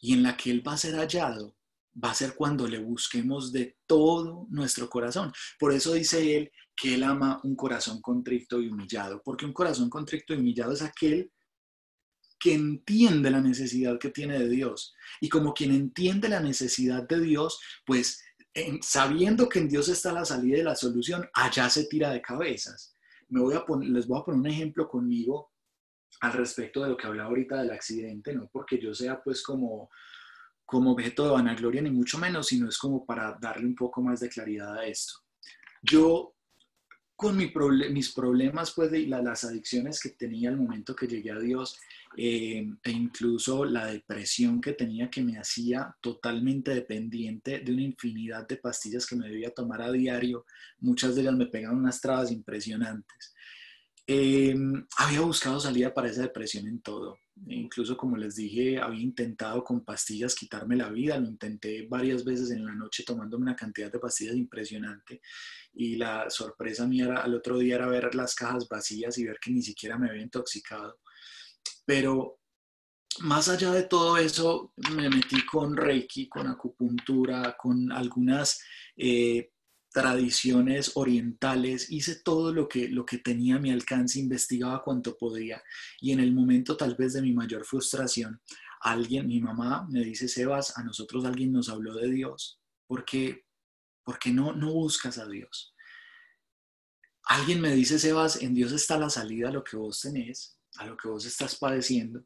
y en la que Él va a ser hallado va a ser cuando le busquemos de todo nuestro corazón. Por eso dice Él que Él ama un corazón contrito y humillado, porque un corazón contrito y humillado es aquel que entiende la necesidad que tiene de Dios. Y como quien entiende la necesidad de Dios, pues sabiendo que en Dios está la salida y la solución, allá se tira de cabezas. Me voy a poner, les voy a poner un ejemplo conmigo al respecto de lo que hablaba ahorita del accidente, no porque yo sea pues como, como objeto de vanagloria ni mucho menos, sino es como para darle un poco más de claridad a esto. Yo con mis problemas pues de las adicciones que tenía al momento que llegué a Dios, eh, e incluso la depresión que tenía que me hacía totalmente dependiente de una infinidad de pastillas que me debía tomar a diario. Muchas de ellas me pegaban unas trabas impresionantes. Eh, había buscado salida para esa depresión en todo. Incluso, como les dije, había intentado con pastillas quitarme la vida. Lo intenté varias veces en la noche tomándome una cantidad de pastillas impresionante. Y la sorpresa mía al otro día era ver las cajas vacías y ver que ni siquiera me había intoxicado. Pero más allá de todo eso, me metí con Reiki, con acupuntura, con algunas eh, tradiciones orientales, hice todo lo que, lo que tenía a mi alcance, investigaba cuanto podía. Y en el momento tal vez de mi mayor frustración, alguien, mi mamá me dice, Sebas, a nosotros alguien nos habló de Dios. ¿Por qué, porque no, no buscas a Dios? Alguien me dice, Sebas, en Dios está la salida lo que vos tenés a lo que vos estás padeciendo.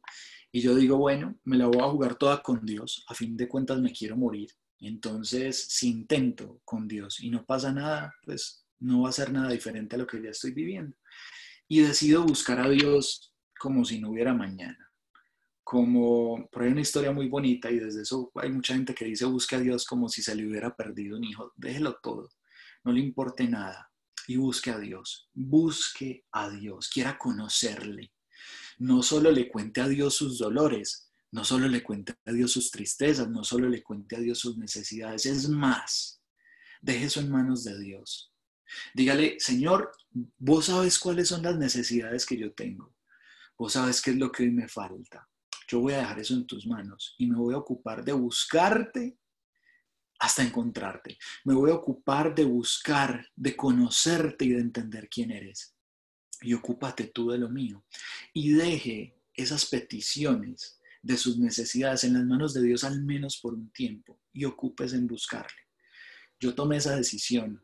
Y yo digo, bueno, me la voy a jugar toda con Dios, a fin de cuentas me quiero morir. Entonces, si intento con Dios y no pasa nada, pues no va a ser nada diferente a lo que ya estoy viviendo. Y decido buscar a Dios como si no hubiera mañana. Como, por ahí una historia muy bonita y desde eso hay mucha gente que dice busque a Dios como si se le hubiera perdido un hijo. Déjelo todo, no le importe nada y busque a Dios. Busque a Dios, quiera conocerle no solo le cuente a Dios sus dolores, no solo le cuente a Dios sus tristezas, no solo le cuente a Dios sus necesidades, es más, deje eso en manos de Dios. Dígale, Señor, vos sabes cuáles son las necesidades que yo tengo, vos sabes qué es lo que hoy me falta. Yo voy a dejar eso en tus manos y me voy a ocupar de buscarte hasta encontrarte. Me voy a ocupar de buscar, de conocerte y de entender quién eres y ocúpate tú de lo mío. Y deje esas peticiones de sus necesidades en las manos de Dios al menos por un tiempo y ocupes en buscarle. Yo tomé esa decisión,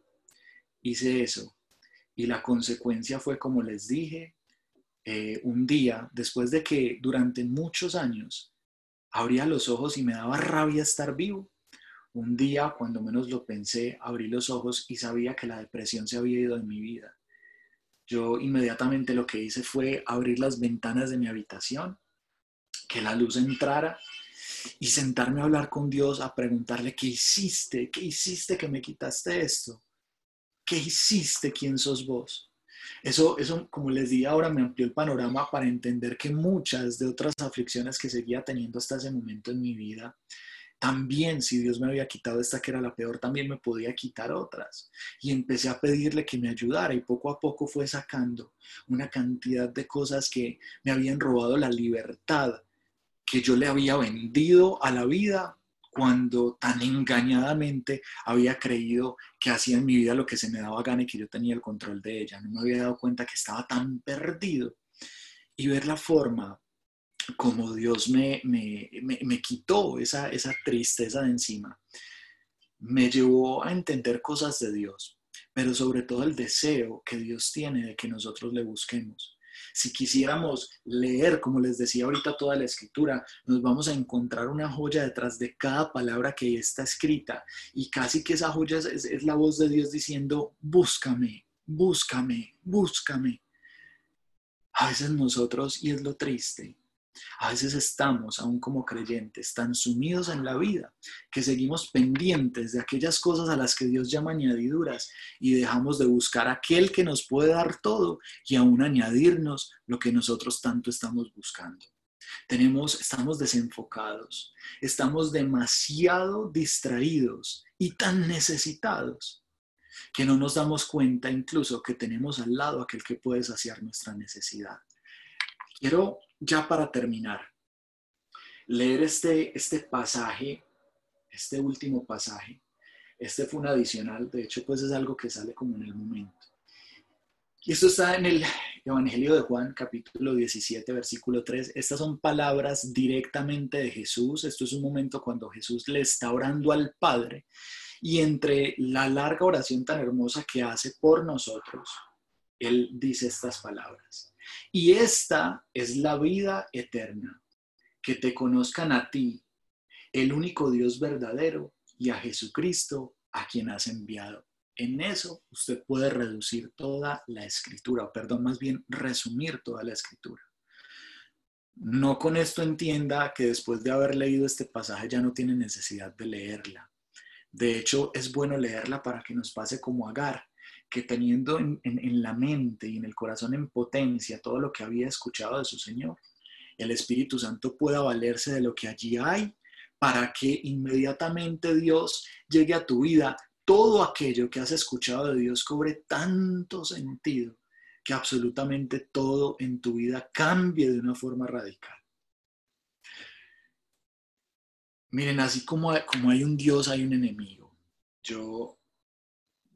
hice eso y la consecuencia fue, como les dije, eh, un día, después de que durante muchos años abría los ojos y me daba rabia estar vivo, un día, cuando menos lo pensé, abrí los ojos y sabía que la depresión se había ido de mi vida yo inmediatamente lo que hice fue abrir las ventanas de mi habitación, que la luz entrara y sentarme a hablar con Dios, a preguntarle, ¿qué hiciste? ¿Qué hiciste que me quitaste esto? ¿Qué hiciste? ¿Quién sos vos? Eso, eso, como les di ahora, me amplió el panorama para entender que muchas de otras aflicciones que seguía teniendo hasta ese momento en mi vida también si Dios me había quitado esta que era la peor, también me podía quitar otras. Y empecé a pedirle que me ayudara y poco a poco fue sacando una cantidad de cosas que me habían robado la libertad que yo le había vendido a la vida cuando tan engañadamente había creído que hacía en mi vida lo que se me daba gana y que yo tenía el control de ella. No me había dado cuenta que estaba tan perdido. y ver la forma como Dios me, me, me, quitó esa, esa tristeza de encima, me llevó a entender cosas de Dios, pero sobre todo el deseo que Dios tiene de que nosotros le busquemos. Si quisiéramos leer, como les decía ahorita, toda la escritura, nos vamos a encontrar una joya detrás de cada palabra que está escrita. Y casi que esa joya es, es la voz de Dios diciendo, búscame, búscame, búscame. A veces nosotros, y es lo triste, a veces estamos, aún como creyentes, tan sumidos en la vida que seguimos pendientes de aquellas cosas a las que Dios llama añadiduras y dejamos de buscar aquel que nos puede dar todo y aún añadirnos lo que nosotros tanto estamos buscando. Tenemos, estamos desenfocados, estamos demasiado distraídos y tan necesitados que no nos damos cuenta incluso que tenemos al lado aquel que puede saciar nuestra necesidad. Quiero ya para terminar, leer este, este pasaje, este último pasaje. Este fue un adicional, de hecho, pues es algo que sale como en el momento. Y esto está en el Evangelio de Juan, capítulo 17, versículo 3. Estas son palabras directamente de Jesús. Esto es un momento cuando Jesús le está orando al Padre. Y entre la larga oración tan hermosa que hace por nosotros, Él dice estas palabras. Y esta es la vida eterna, que te conozcan a ti, el único Dios verdadero, y a Jesucristo, a quien has enviado. En eso usted puede reducir toda la escritura, o perdón, más bien resumir toda la escritura. No con esto entienda que después de haber leído este pasaje ya no tiene necesidad de leerla. De hecho, es bueno leerla para que nos pase como Agar, que teniendo en, la mente y en el corazón en potencia todo lo que había escuchado de su Señor, el Espíritu Santo pueda valerse de lo que allí hay para que inmediatamente Dios llegue a tu vida, todo aquello que has escuchado de Dios cobre tanto sentido que absolutamente todo en tu vida cambie de una forma radical. Miren, así como, como hay un Dios, hay un enemigo. Yo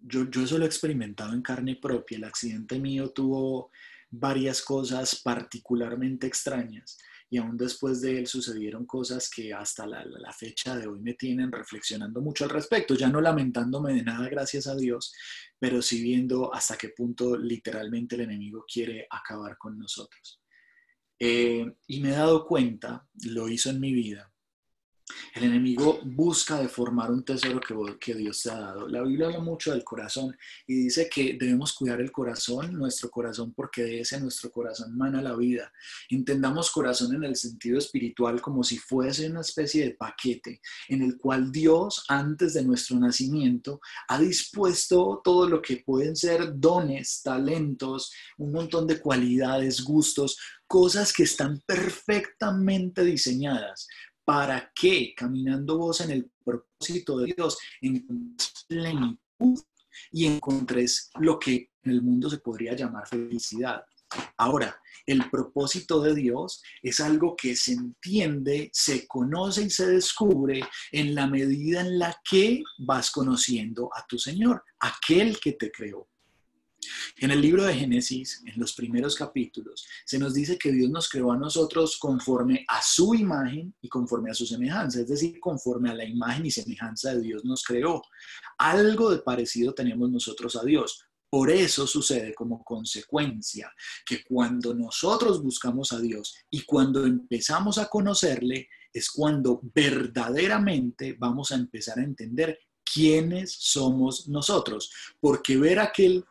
yo, yo eso lo he experimentado en carne propia. El accidente mío tuvo varias cosas particularmente extrañas y aún después de él sucedieron cosas que hasta la, fecha de hoy me tienen reflexionando mucho al respecto, ya no lamentándome de nada, gracias a Dios, pero sí viendo hasta qué punto literalmente el enemigo quiere acabar con nosotros. Eh, y me he dado cuenta, lo hizo en mi vida, el enemigo busca deformar un tesoro que, Dios te ha dado. La Biblia habla mucho del corazón y dice que debemos cuidar el corazón, nuestro corazón, porque de ese nuestro corazón mana la vida. Entendamos corazón en el sentido espiritual como si fuese una especie de paquete en el cual Dios, antes de nuestro nacimiento, ha dispuesto todo lo que pueden ser dones, talentos, un montón de cualidades, gustos, cosas que están perfectamente diseñadas para que caminando vos en el propósito de Dios encontres plenitud y encontres lo que en el mundo se podría llamar felicidad. Ahora, el propósito de Dios es algo que se entiende, se conoce y se descubre en la medida en la que vas conociendo a tu Señor, aquel que te creó. En el libro de Génesis, en los primeros capítulos, se nos dice que Dios nos creó a nosotros conforme a su imagen y conforme a su semejanza, es decir, conforme a la imagen y semejanza de Dios nos creó. Algo de parecido tenemos nosotros a Dios. Por eso sucede como consecuencia que cuando nosotros buscamos a Dios y cuando empezamos a conocerle, es cuando verdaderamente vamos a empezar a entender quiénes somos nosotros, porque ver aquel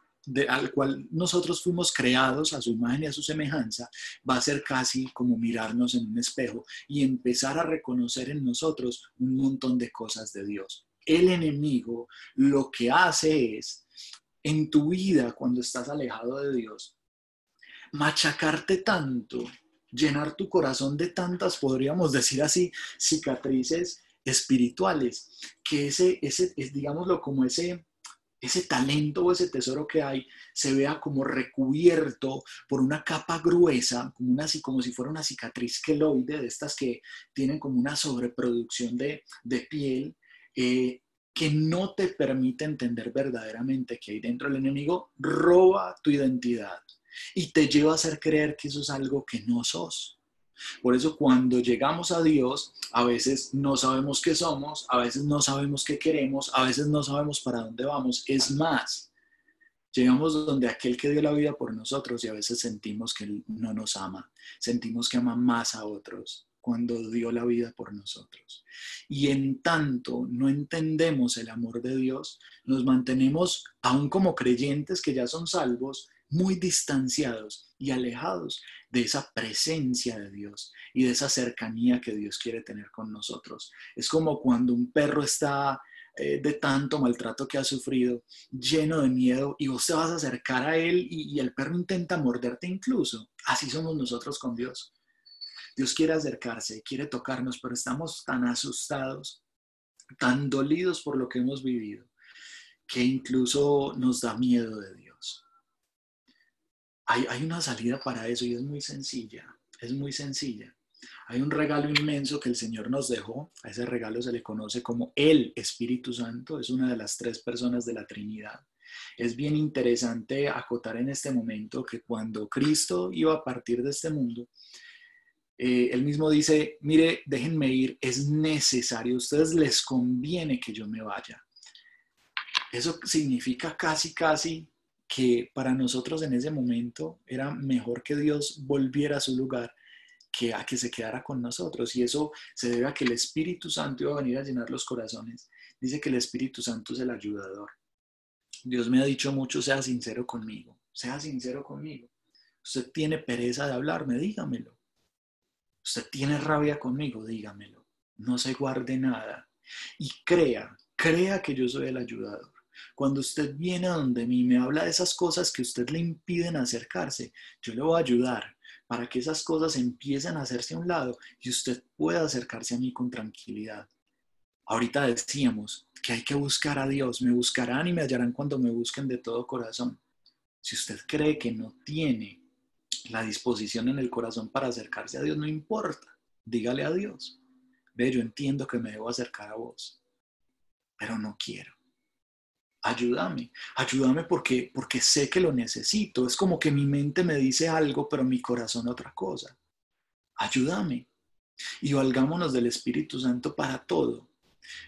al cual nosotros fuimos creados a su imagen y a su semejanza, va a ser casi como mirarnos en un espejo y empezar a reconocer en nosotros un montón de cosas de Dios. El enemigo lo que hace es, en tu vida, cuando estás alejado de Dios, machacarte tanto, llenar tu corazón de tantas, podríamos decir así, cicatrices espirituales, que ese, ese es, digámoslo, como ese ese talento o ese tesoro que hay se vea como recubierto por una capa gruesa, como, una, como si fuera una cicatriz queloide, de estas que tienen como una sobreproducción de, piel, eh, que no te permite entender verdaderamente que hay dentro. El enemigo roba tu identidad y te lleva a hacer creer que eso es algo que no sos. Por eso cuando llegamos a Dios, a veces no sabemos qué somos, a veces no sabemos qué queremos, a veces no sabemos para dónde vamos. Es más, llegamos donde aquel que dio la vida por nosotros y a veces sentimos que Él no nos ama, sentimos que ama más a otros cuando dio la vida por nosotros. Y en tanto no entendemos el amor de Dios, nos mantenemos, aún como creyentes que ya son salvos, muy distanciados y alejados de esa presencia de Dios y de esa cercanía que Dios quiere tener con nosotros. Es como cuando un perro está eh, de tanto maltrato que ha sufrido, lleno de miedo, y vos te vas a acercar a él y, y el perro intenta morderte incluso. Así somos nosotros con Dios. Dios quiere acercarse, quiere tocarnos, pero estamos tan asustados, tan dolidos por lo que hemos vivido, que incluso nos da miedo de Dios. Hay, una salida para eso y es muy sencilla, es muy sencilla. Hay un regalo inmenso que el Señor nos dejó. A ese regalo se le conoce como el Espíritu Santo. Es una de las tres personas de la Trinidad. Es bien interesante acotar en este momento que cuando Cristo iba a partir de este mundo, eh, él mismo dice, mire, déjenme ir, es necesario, a ustedes les conviene que yo me vaya. Eso significa casi, casi que para nosotros en ese momento era mejor que Dios volviera a su lugar que a que se quedara con nosotros. Y eso se debe a que el Espíritu Santo iba a venir a llenar los corazones. Dice que el Espíritu Santo es el ayudador. Dios me ha dicho mucho, sea sincero conmigo, sea sincero conmigo. Usted tiene pereza de hablarme, dígamelo. Usted tiene rabia conmigo, dígamelo. No se guarde nada. Y crea, crea que yo soy el ayudador. Cuando usted viene a donde mí me habla de esas cosas que usted le impiden acercarse, yo le voy a ayudar para que esas cosas empiecen a hacerse a un lado y usted pueda acercarse a mí con tranquilidad. Ahorita decíamos que hay que buscar a Dios. Me buscarán y me hallarán cuando me busquen de todo corazón. Si usted cree que no tiene la disposición en el corazón para acercarse a Dios, no importa, dígale a Dios, ve, yo entiendo que me debo acercar a vos, pero no quiero. Ayúdame, ayúdame porque, porque sé que lo necesito. Es como que mi mente me dice algo, pero mi corazón otra cosa. Ayúdame. Y valgámonos del Espíritu Santo para todo,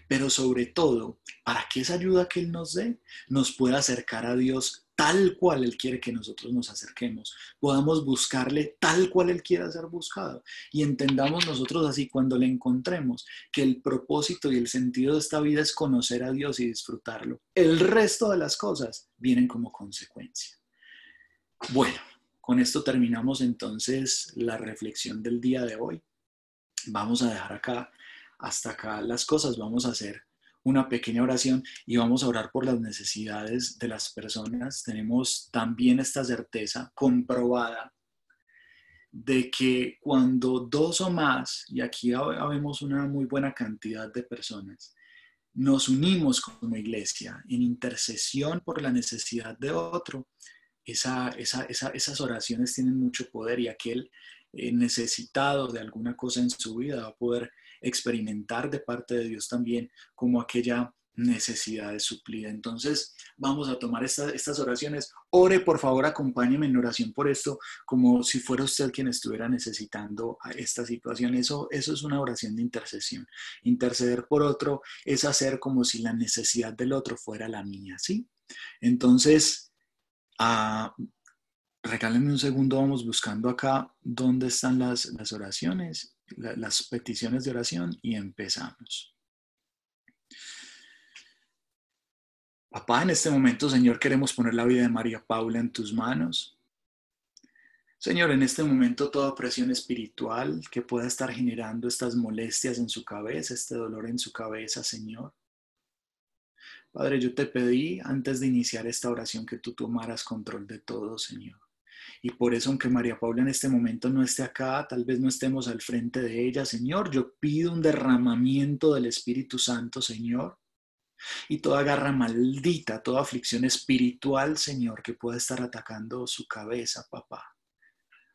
pero sobre todo para que esa ayuda que Él nos dé nos pueda acercar a Dios tal cual Él quiere que nosotros nos acerquemos, podamos buscarle tal cual Él quiera ser buscado y entendamos nosotros así cuando le encontremos que el propósito y el sentido de esta vida es conocer a Dios y disfrutarlo. El resto de las cosas vienen como consecuencia. Bueno, con esto terminamos entonces la reflexión del día de hoy. Vamos a dejar acá, hasta acá las cosas, vamos a hacer una pequeña oración y vamos a orar por las necesidades de las personas. Tenemos también esta certeza comprobada de que cuando dos o más, y aquí vemos una muy buena cantidad de personas, nos unimos como iglesia en intercesión por la necesidad de otro, esa, esas oraciones tienen mucho poder y aquel eh, necesitado de alguna cosa en su vida va a poder experimentar de parte de Dios también como aquella necesidad de suplida. Entonces, vamos a tomar estas oraciones. Ore, por favor, acompáñeme en oración por esto, como si fuera usted quien estuviera necesitando esta situación. Eso, eso es una oración de intercesión. Interceder por otro es hacer como si la necesidad del otro fuera la mía, ¿sí? Entonces, uh, regálenme un segundo, vamos buscando acá dónde están las, las oraciones las peticiones de oración y empezamos. Papá, en este momento, Señor, queremos poner la vida de María Paula en tus manos. Señor, en este momento toda presión espiritual que pueda estar generando estas molestias en su cabeza, este dolor en su cabeza, Señor. Padre, yo te pedí antes de iniciar esta oración que tú tomaras control de todo, Señor. Y por eso, aunque María Paula en este momento no esté acá, tal vez no estemos al frente de ella, Señor, yo pido un derramamiento del Espíritu Santo, Señor. Y toda garra maldita, toda aflicción espiritual, Señor, que pueda estar atacando su cabeza, papá,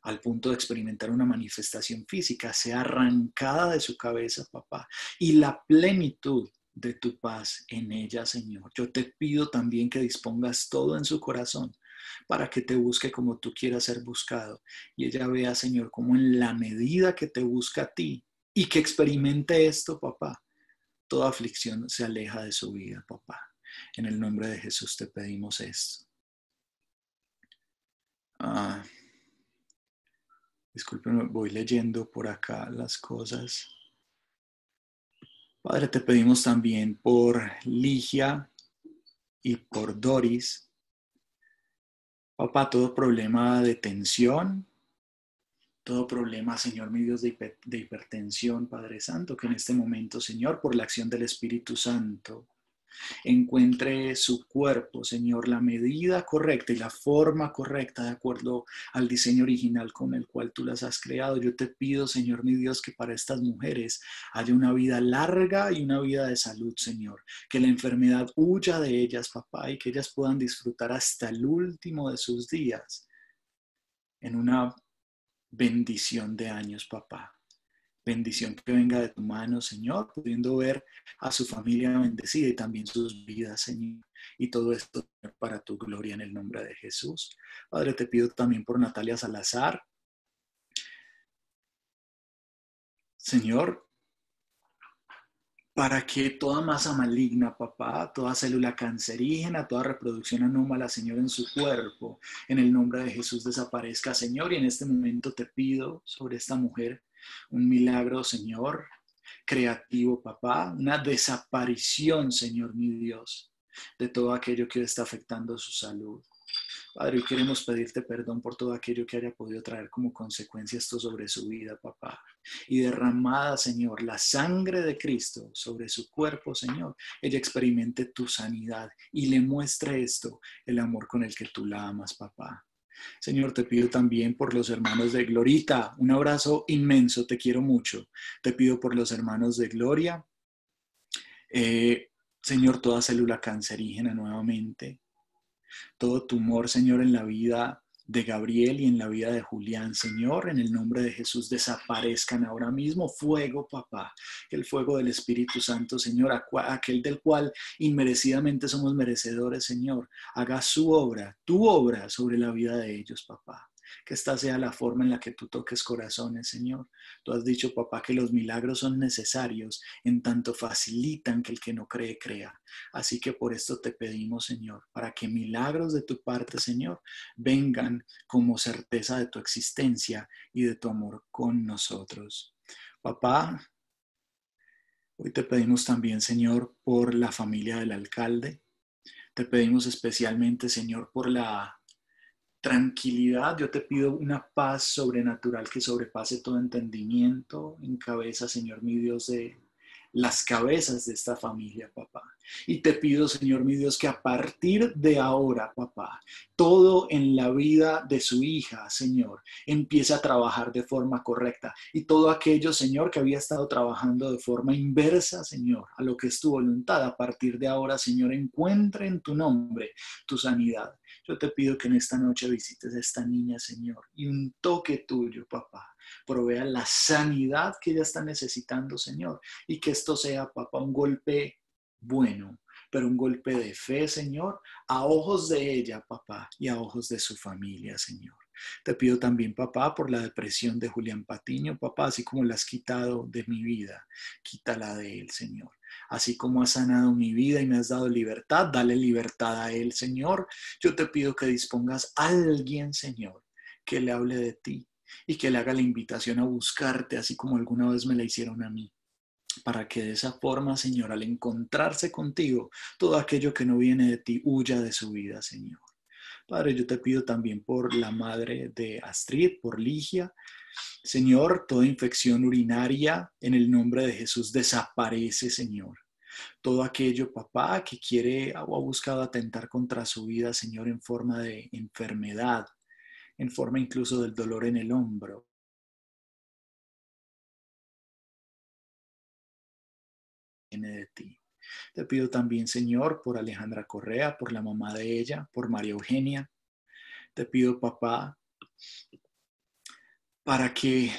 al punto de experimentar una manifestación física, sea arrancada de su cabeza, papá. Y la plenitud de tu paz en ella, Señor. Yo te pido también que dispongas todo en su corazón para que te busque como tú quieras ser buscado. Y ella vea, Señor, como en la medida que te busca a ti y que experimente esto, papá, toda aflicción se aleja de su vida, papá. En el nombre de Jesús te pedimos esto. Ah, discúlpenme, voy leyendo por acá las cosas. Padre, te pedimos también por Ligia y por Doris. Papá, todo problema de tensión, todo problema, Señor, mi Dios, de, de, hipertensión, Padre Santo, que en este momento, Señor, por la acción del Espíritu Santo, encuentre su cuerpo, Señor, la medida correcta y la forma correcta de acuerdo al diseño original con el cual tú las has creado. Yo te pido, Señor, mi Dios, que para estas mujeres haya una vida larga y una vida de salud, Señor. Que la enfermedad huya de ellas, papá, y que ellas puedan disfrutar hasta el último de sus días en una bendición de años, papá bendición que venga de tu mano, Señor, pudiendo ver a su familia bendecida y también sus vidas, Señor. Y todo esto para tu gloria en el nombre de Jesús. Padre, te pido también por Natalia Salazar. Señor, para que toda masa maligna, papá, toda célula cancerígena, toda reproducción anómala, Señor, en su cuerpo, en el nombre de Jesús desaparezca, Señor. Y en este momento te pido sobre esta mujer un milagro, Señor, creativo, papá, una desaparición, Señor, mi Dios, de todo aquello que está afectando su salud. Padre, queremos pedirte perdón por todo aquello que haya podido traer como consecuencia esto sobre su vida, papá. Y derramada, Señor, la sangre de Cristo sobre su cuerpo, Señor, ella experimente tu sanidad y le muestre esto, el amor con el que tú la amas, papá. Señor, te pido también por los hermanos de Glorita. Un abrazo inmenso, te quiero mucho. Te pido por los hermanos de Gloria. Eh, Señor, toda célula cancerígena nuevamente. Todo tumor, Señor, en la vida de Gabriel y en la vida de Julián. Señor, en el nombre de Jesús, desaparezcan ahora mismo. Fuego, papá. El fuego del Espíritu Santo, Señor, aquel del cual inmerecidamente somos merecedores, Señor. Haga su obra, tu obra sobre la vida de ellos, papá que esta sea la forma en la que tú toques corazones, Señor. Tú has dicho, papá, que los milagros son necesarios en tanto facilitan que el que no cree crea. Así que por esto te pedimos, Señor, para que milagros de tu parte, Señor, vengan como certeza de tu existencia y de tu amor con nosotros. Papá, hoy te pedimos también, Señor, por la familia del alcalde. Te pedimos especialmente, Señor, por la tranquilidad, yo te pido una paz sobrenatural que sobrepase todo entendimiento en cabeza, Señor mi Dios, de las cabezas de esta familia, papá. Y te pido, Señor mi Dios, que a partir de ahora, papá, todo en la vida de su hija, Señor, empiece a trabajar de forma correcta. Y todo aquello, Señor, que había estado trabajando de forma inversa, Señor, a lo que es tu voluntad, a partir de ahora, Señor, encuentre en tu nombre tu sanidad. Yo te pido que en esta noche visites a esta niña, Señor, y un toque tuyo, papá, provea la sanidad que ella está necesitando, Señor, y que esto sea, papá, un golpe bueno, pero un golpe de fe, Señor, a ojos de ella, papá, y a ojos de su familia, Señor. Te pido también, papá, por la depresión de Julián Patiño, papá, así como la has quitado de mi vida, quítala de él, Señor. Así como has sanado mi vida y me has dado libertad, dale libertad a él, Señor. Yo te pido que dispongas a alguien, Señor, que le hable de ti y que le haga la invitación a buscarte, así como alguna vez me la hicieron a mí para que de esa forma, Señor, al encontrarse contigo, todo aquello que no viene de ti huya de su vida, Señor. Padre, yo te pido también por la madre de Astrid, por Ligia. Señor, toda infección urinaria en el nombre de Jesús desaparece, Señor. Todo aquello, papá, que quiere o ha buscado atentar contra su vida, Señor, en forma de enfermedad, en forma incluso del dolor en el hombro. Viene de ti. Te pido también, Señor, por Alejandra Correa, por la mamá de ella, por María Eugenia. Te pido, papá, para que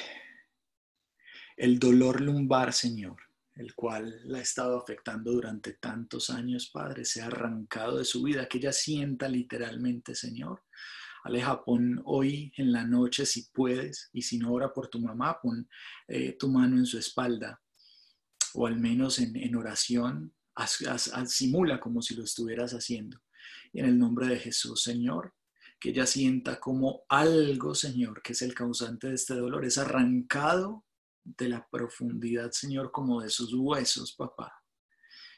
el dolor lumbar, Señor, el cual la ha estado afectando durante tantos años, Padre, sea arrancado de su vida, que ella sienta literalmente, Señor. Aleja, pon hoy en la noche si puedes, y si no ora por tu mamá, pon eh, tu mano en su espalda, o al menos en, oración, simula como si lo estuvieras haciendo. Y en el nombre de Jesús, Señor, que ella sienta como algo, Señor, que es el causante de este dolor, es arrancado de la profundidad, Señor, como de sus huesos, papá.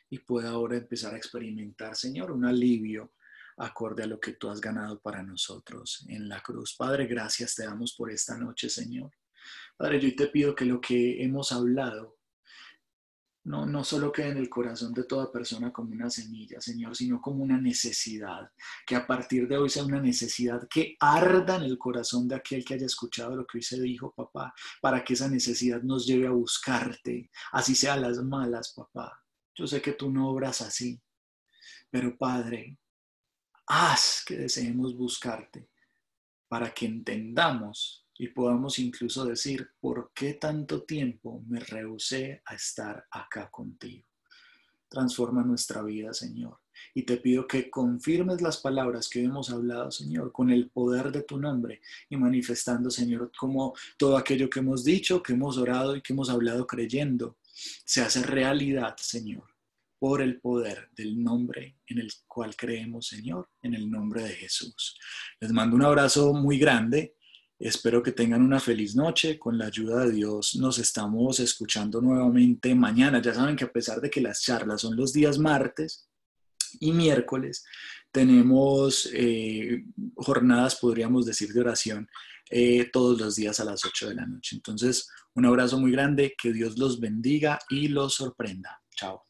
Y pueda ahora empezar a experimentar, Señor, un alivio acorde a lo que tú has ganado para nosotros en la cruz. Padre, gracias te damos por esta noche, Señor. Padre, yo te pido que lo que hemos hablado no, no solo quede en el corazón de toda persona como una semilla, Señor, sino como una necesidad, que a partir de hoy sea una necesidad que arda en el corazón de aquel que haya escuchado lo que hoy se dijo, papá, para que esa necesidad nos lleve a buscarte, así sea las malas, papá. Yo sé que tú no obras así, pero Padre, haz que deseemos buscarte para que entendamos y podamos incluso decir, ¿por qué tanto tiempo me rehusé a estar acá contigo? Transforma nuestra vida, Señor. Y te pido que confirmes las palabras que hemos hablado, Señor, con el poder de tu nombre y manifestando, Señor, como todo aquello que hemos dicho, que hemos orado y que hemos hablado creyendo, se hace realidad, Señor, por el poder del nombre en el cual creemos, Señor, en el nombre de Jesús. Les mando un abrazo muy grande Espero que tengan una feliz noche. Con la ayuda de Dios nos estamos escuchando nuevamente mañana. Ya saben que a pesar de que las charlas son los días martes y miércoles, tenemos eh, jornadas, podríamos decir, de oración eh, todos los días a las 8 de la noche. Entonces, un abrazo muy grande, que Dios los bendiga y los sorprenda. Chao.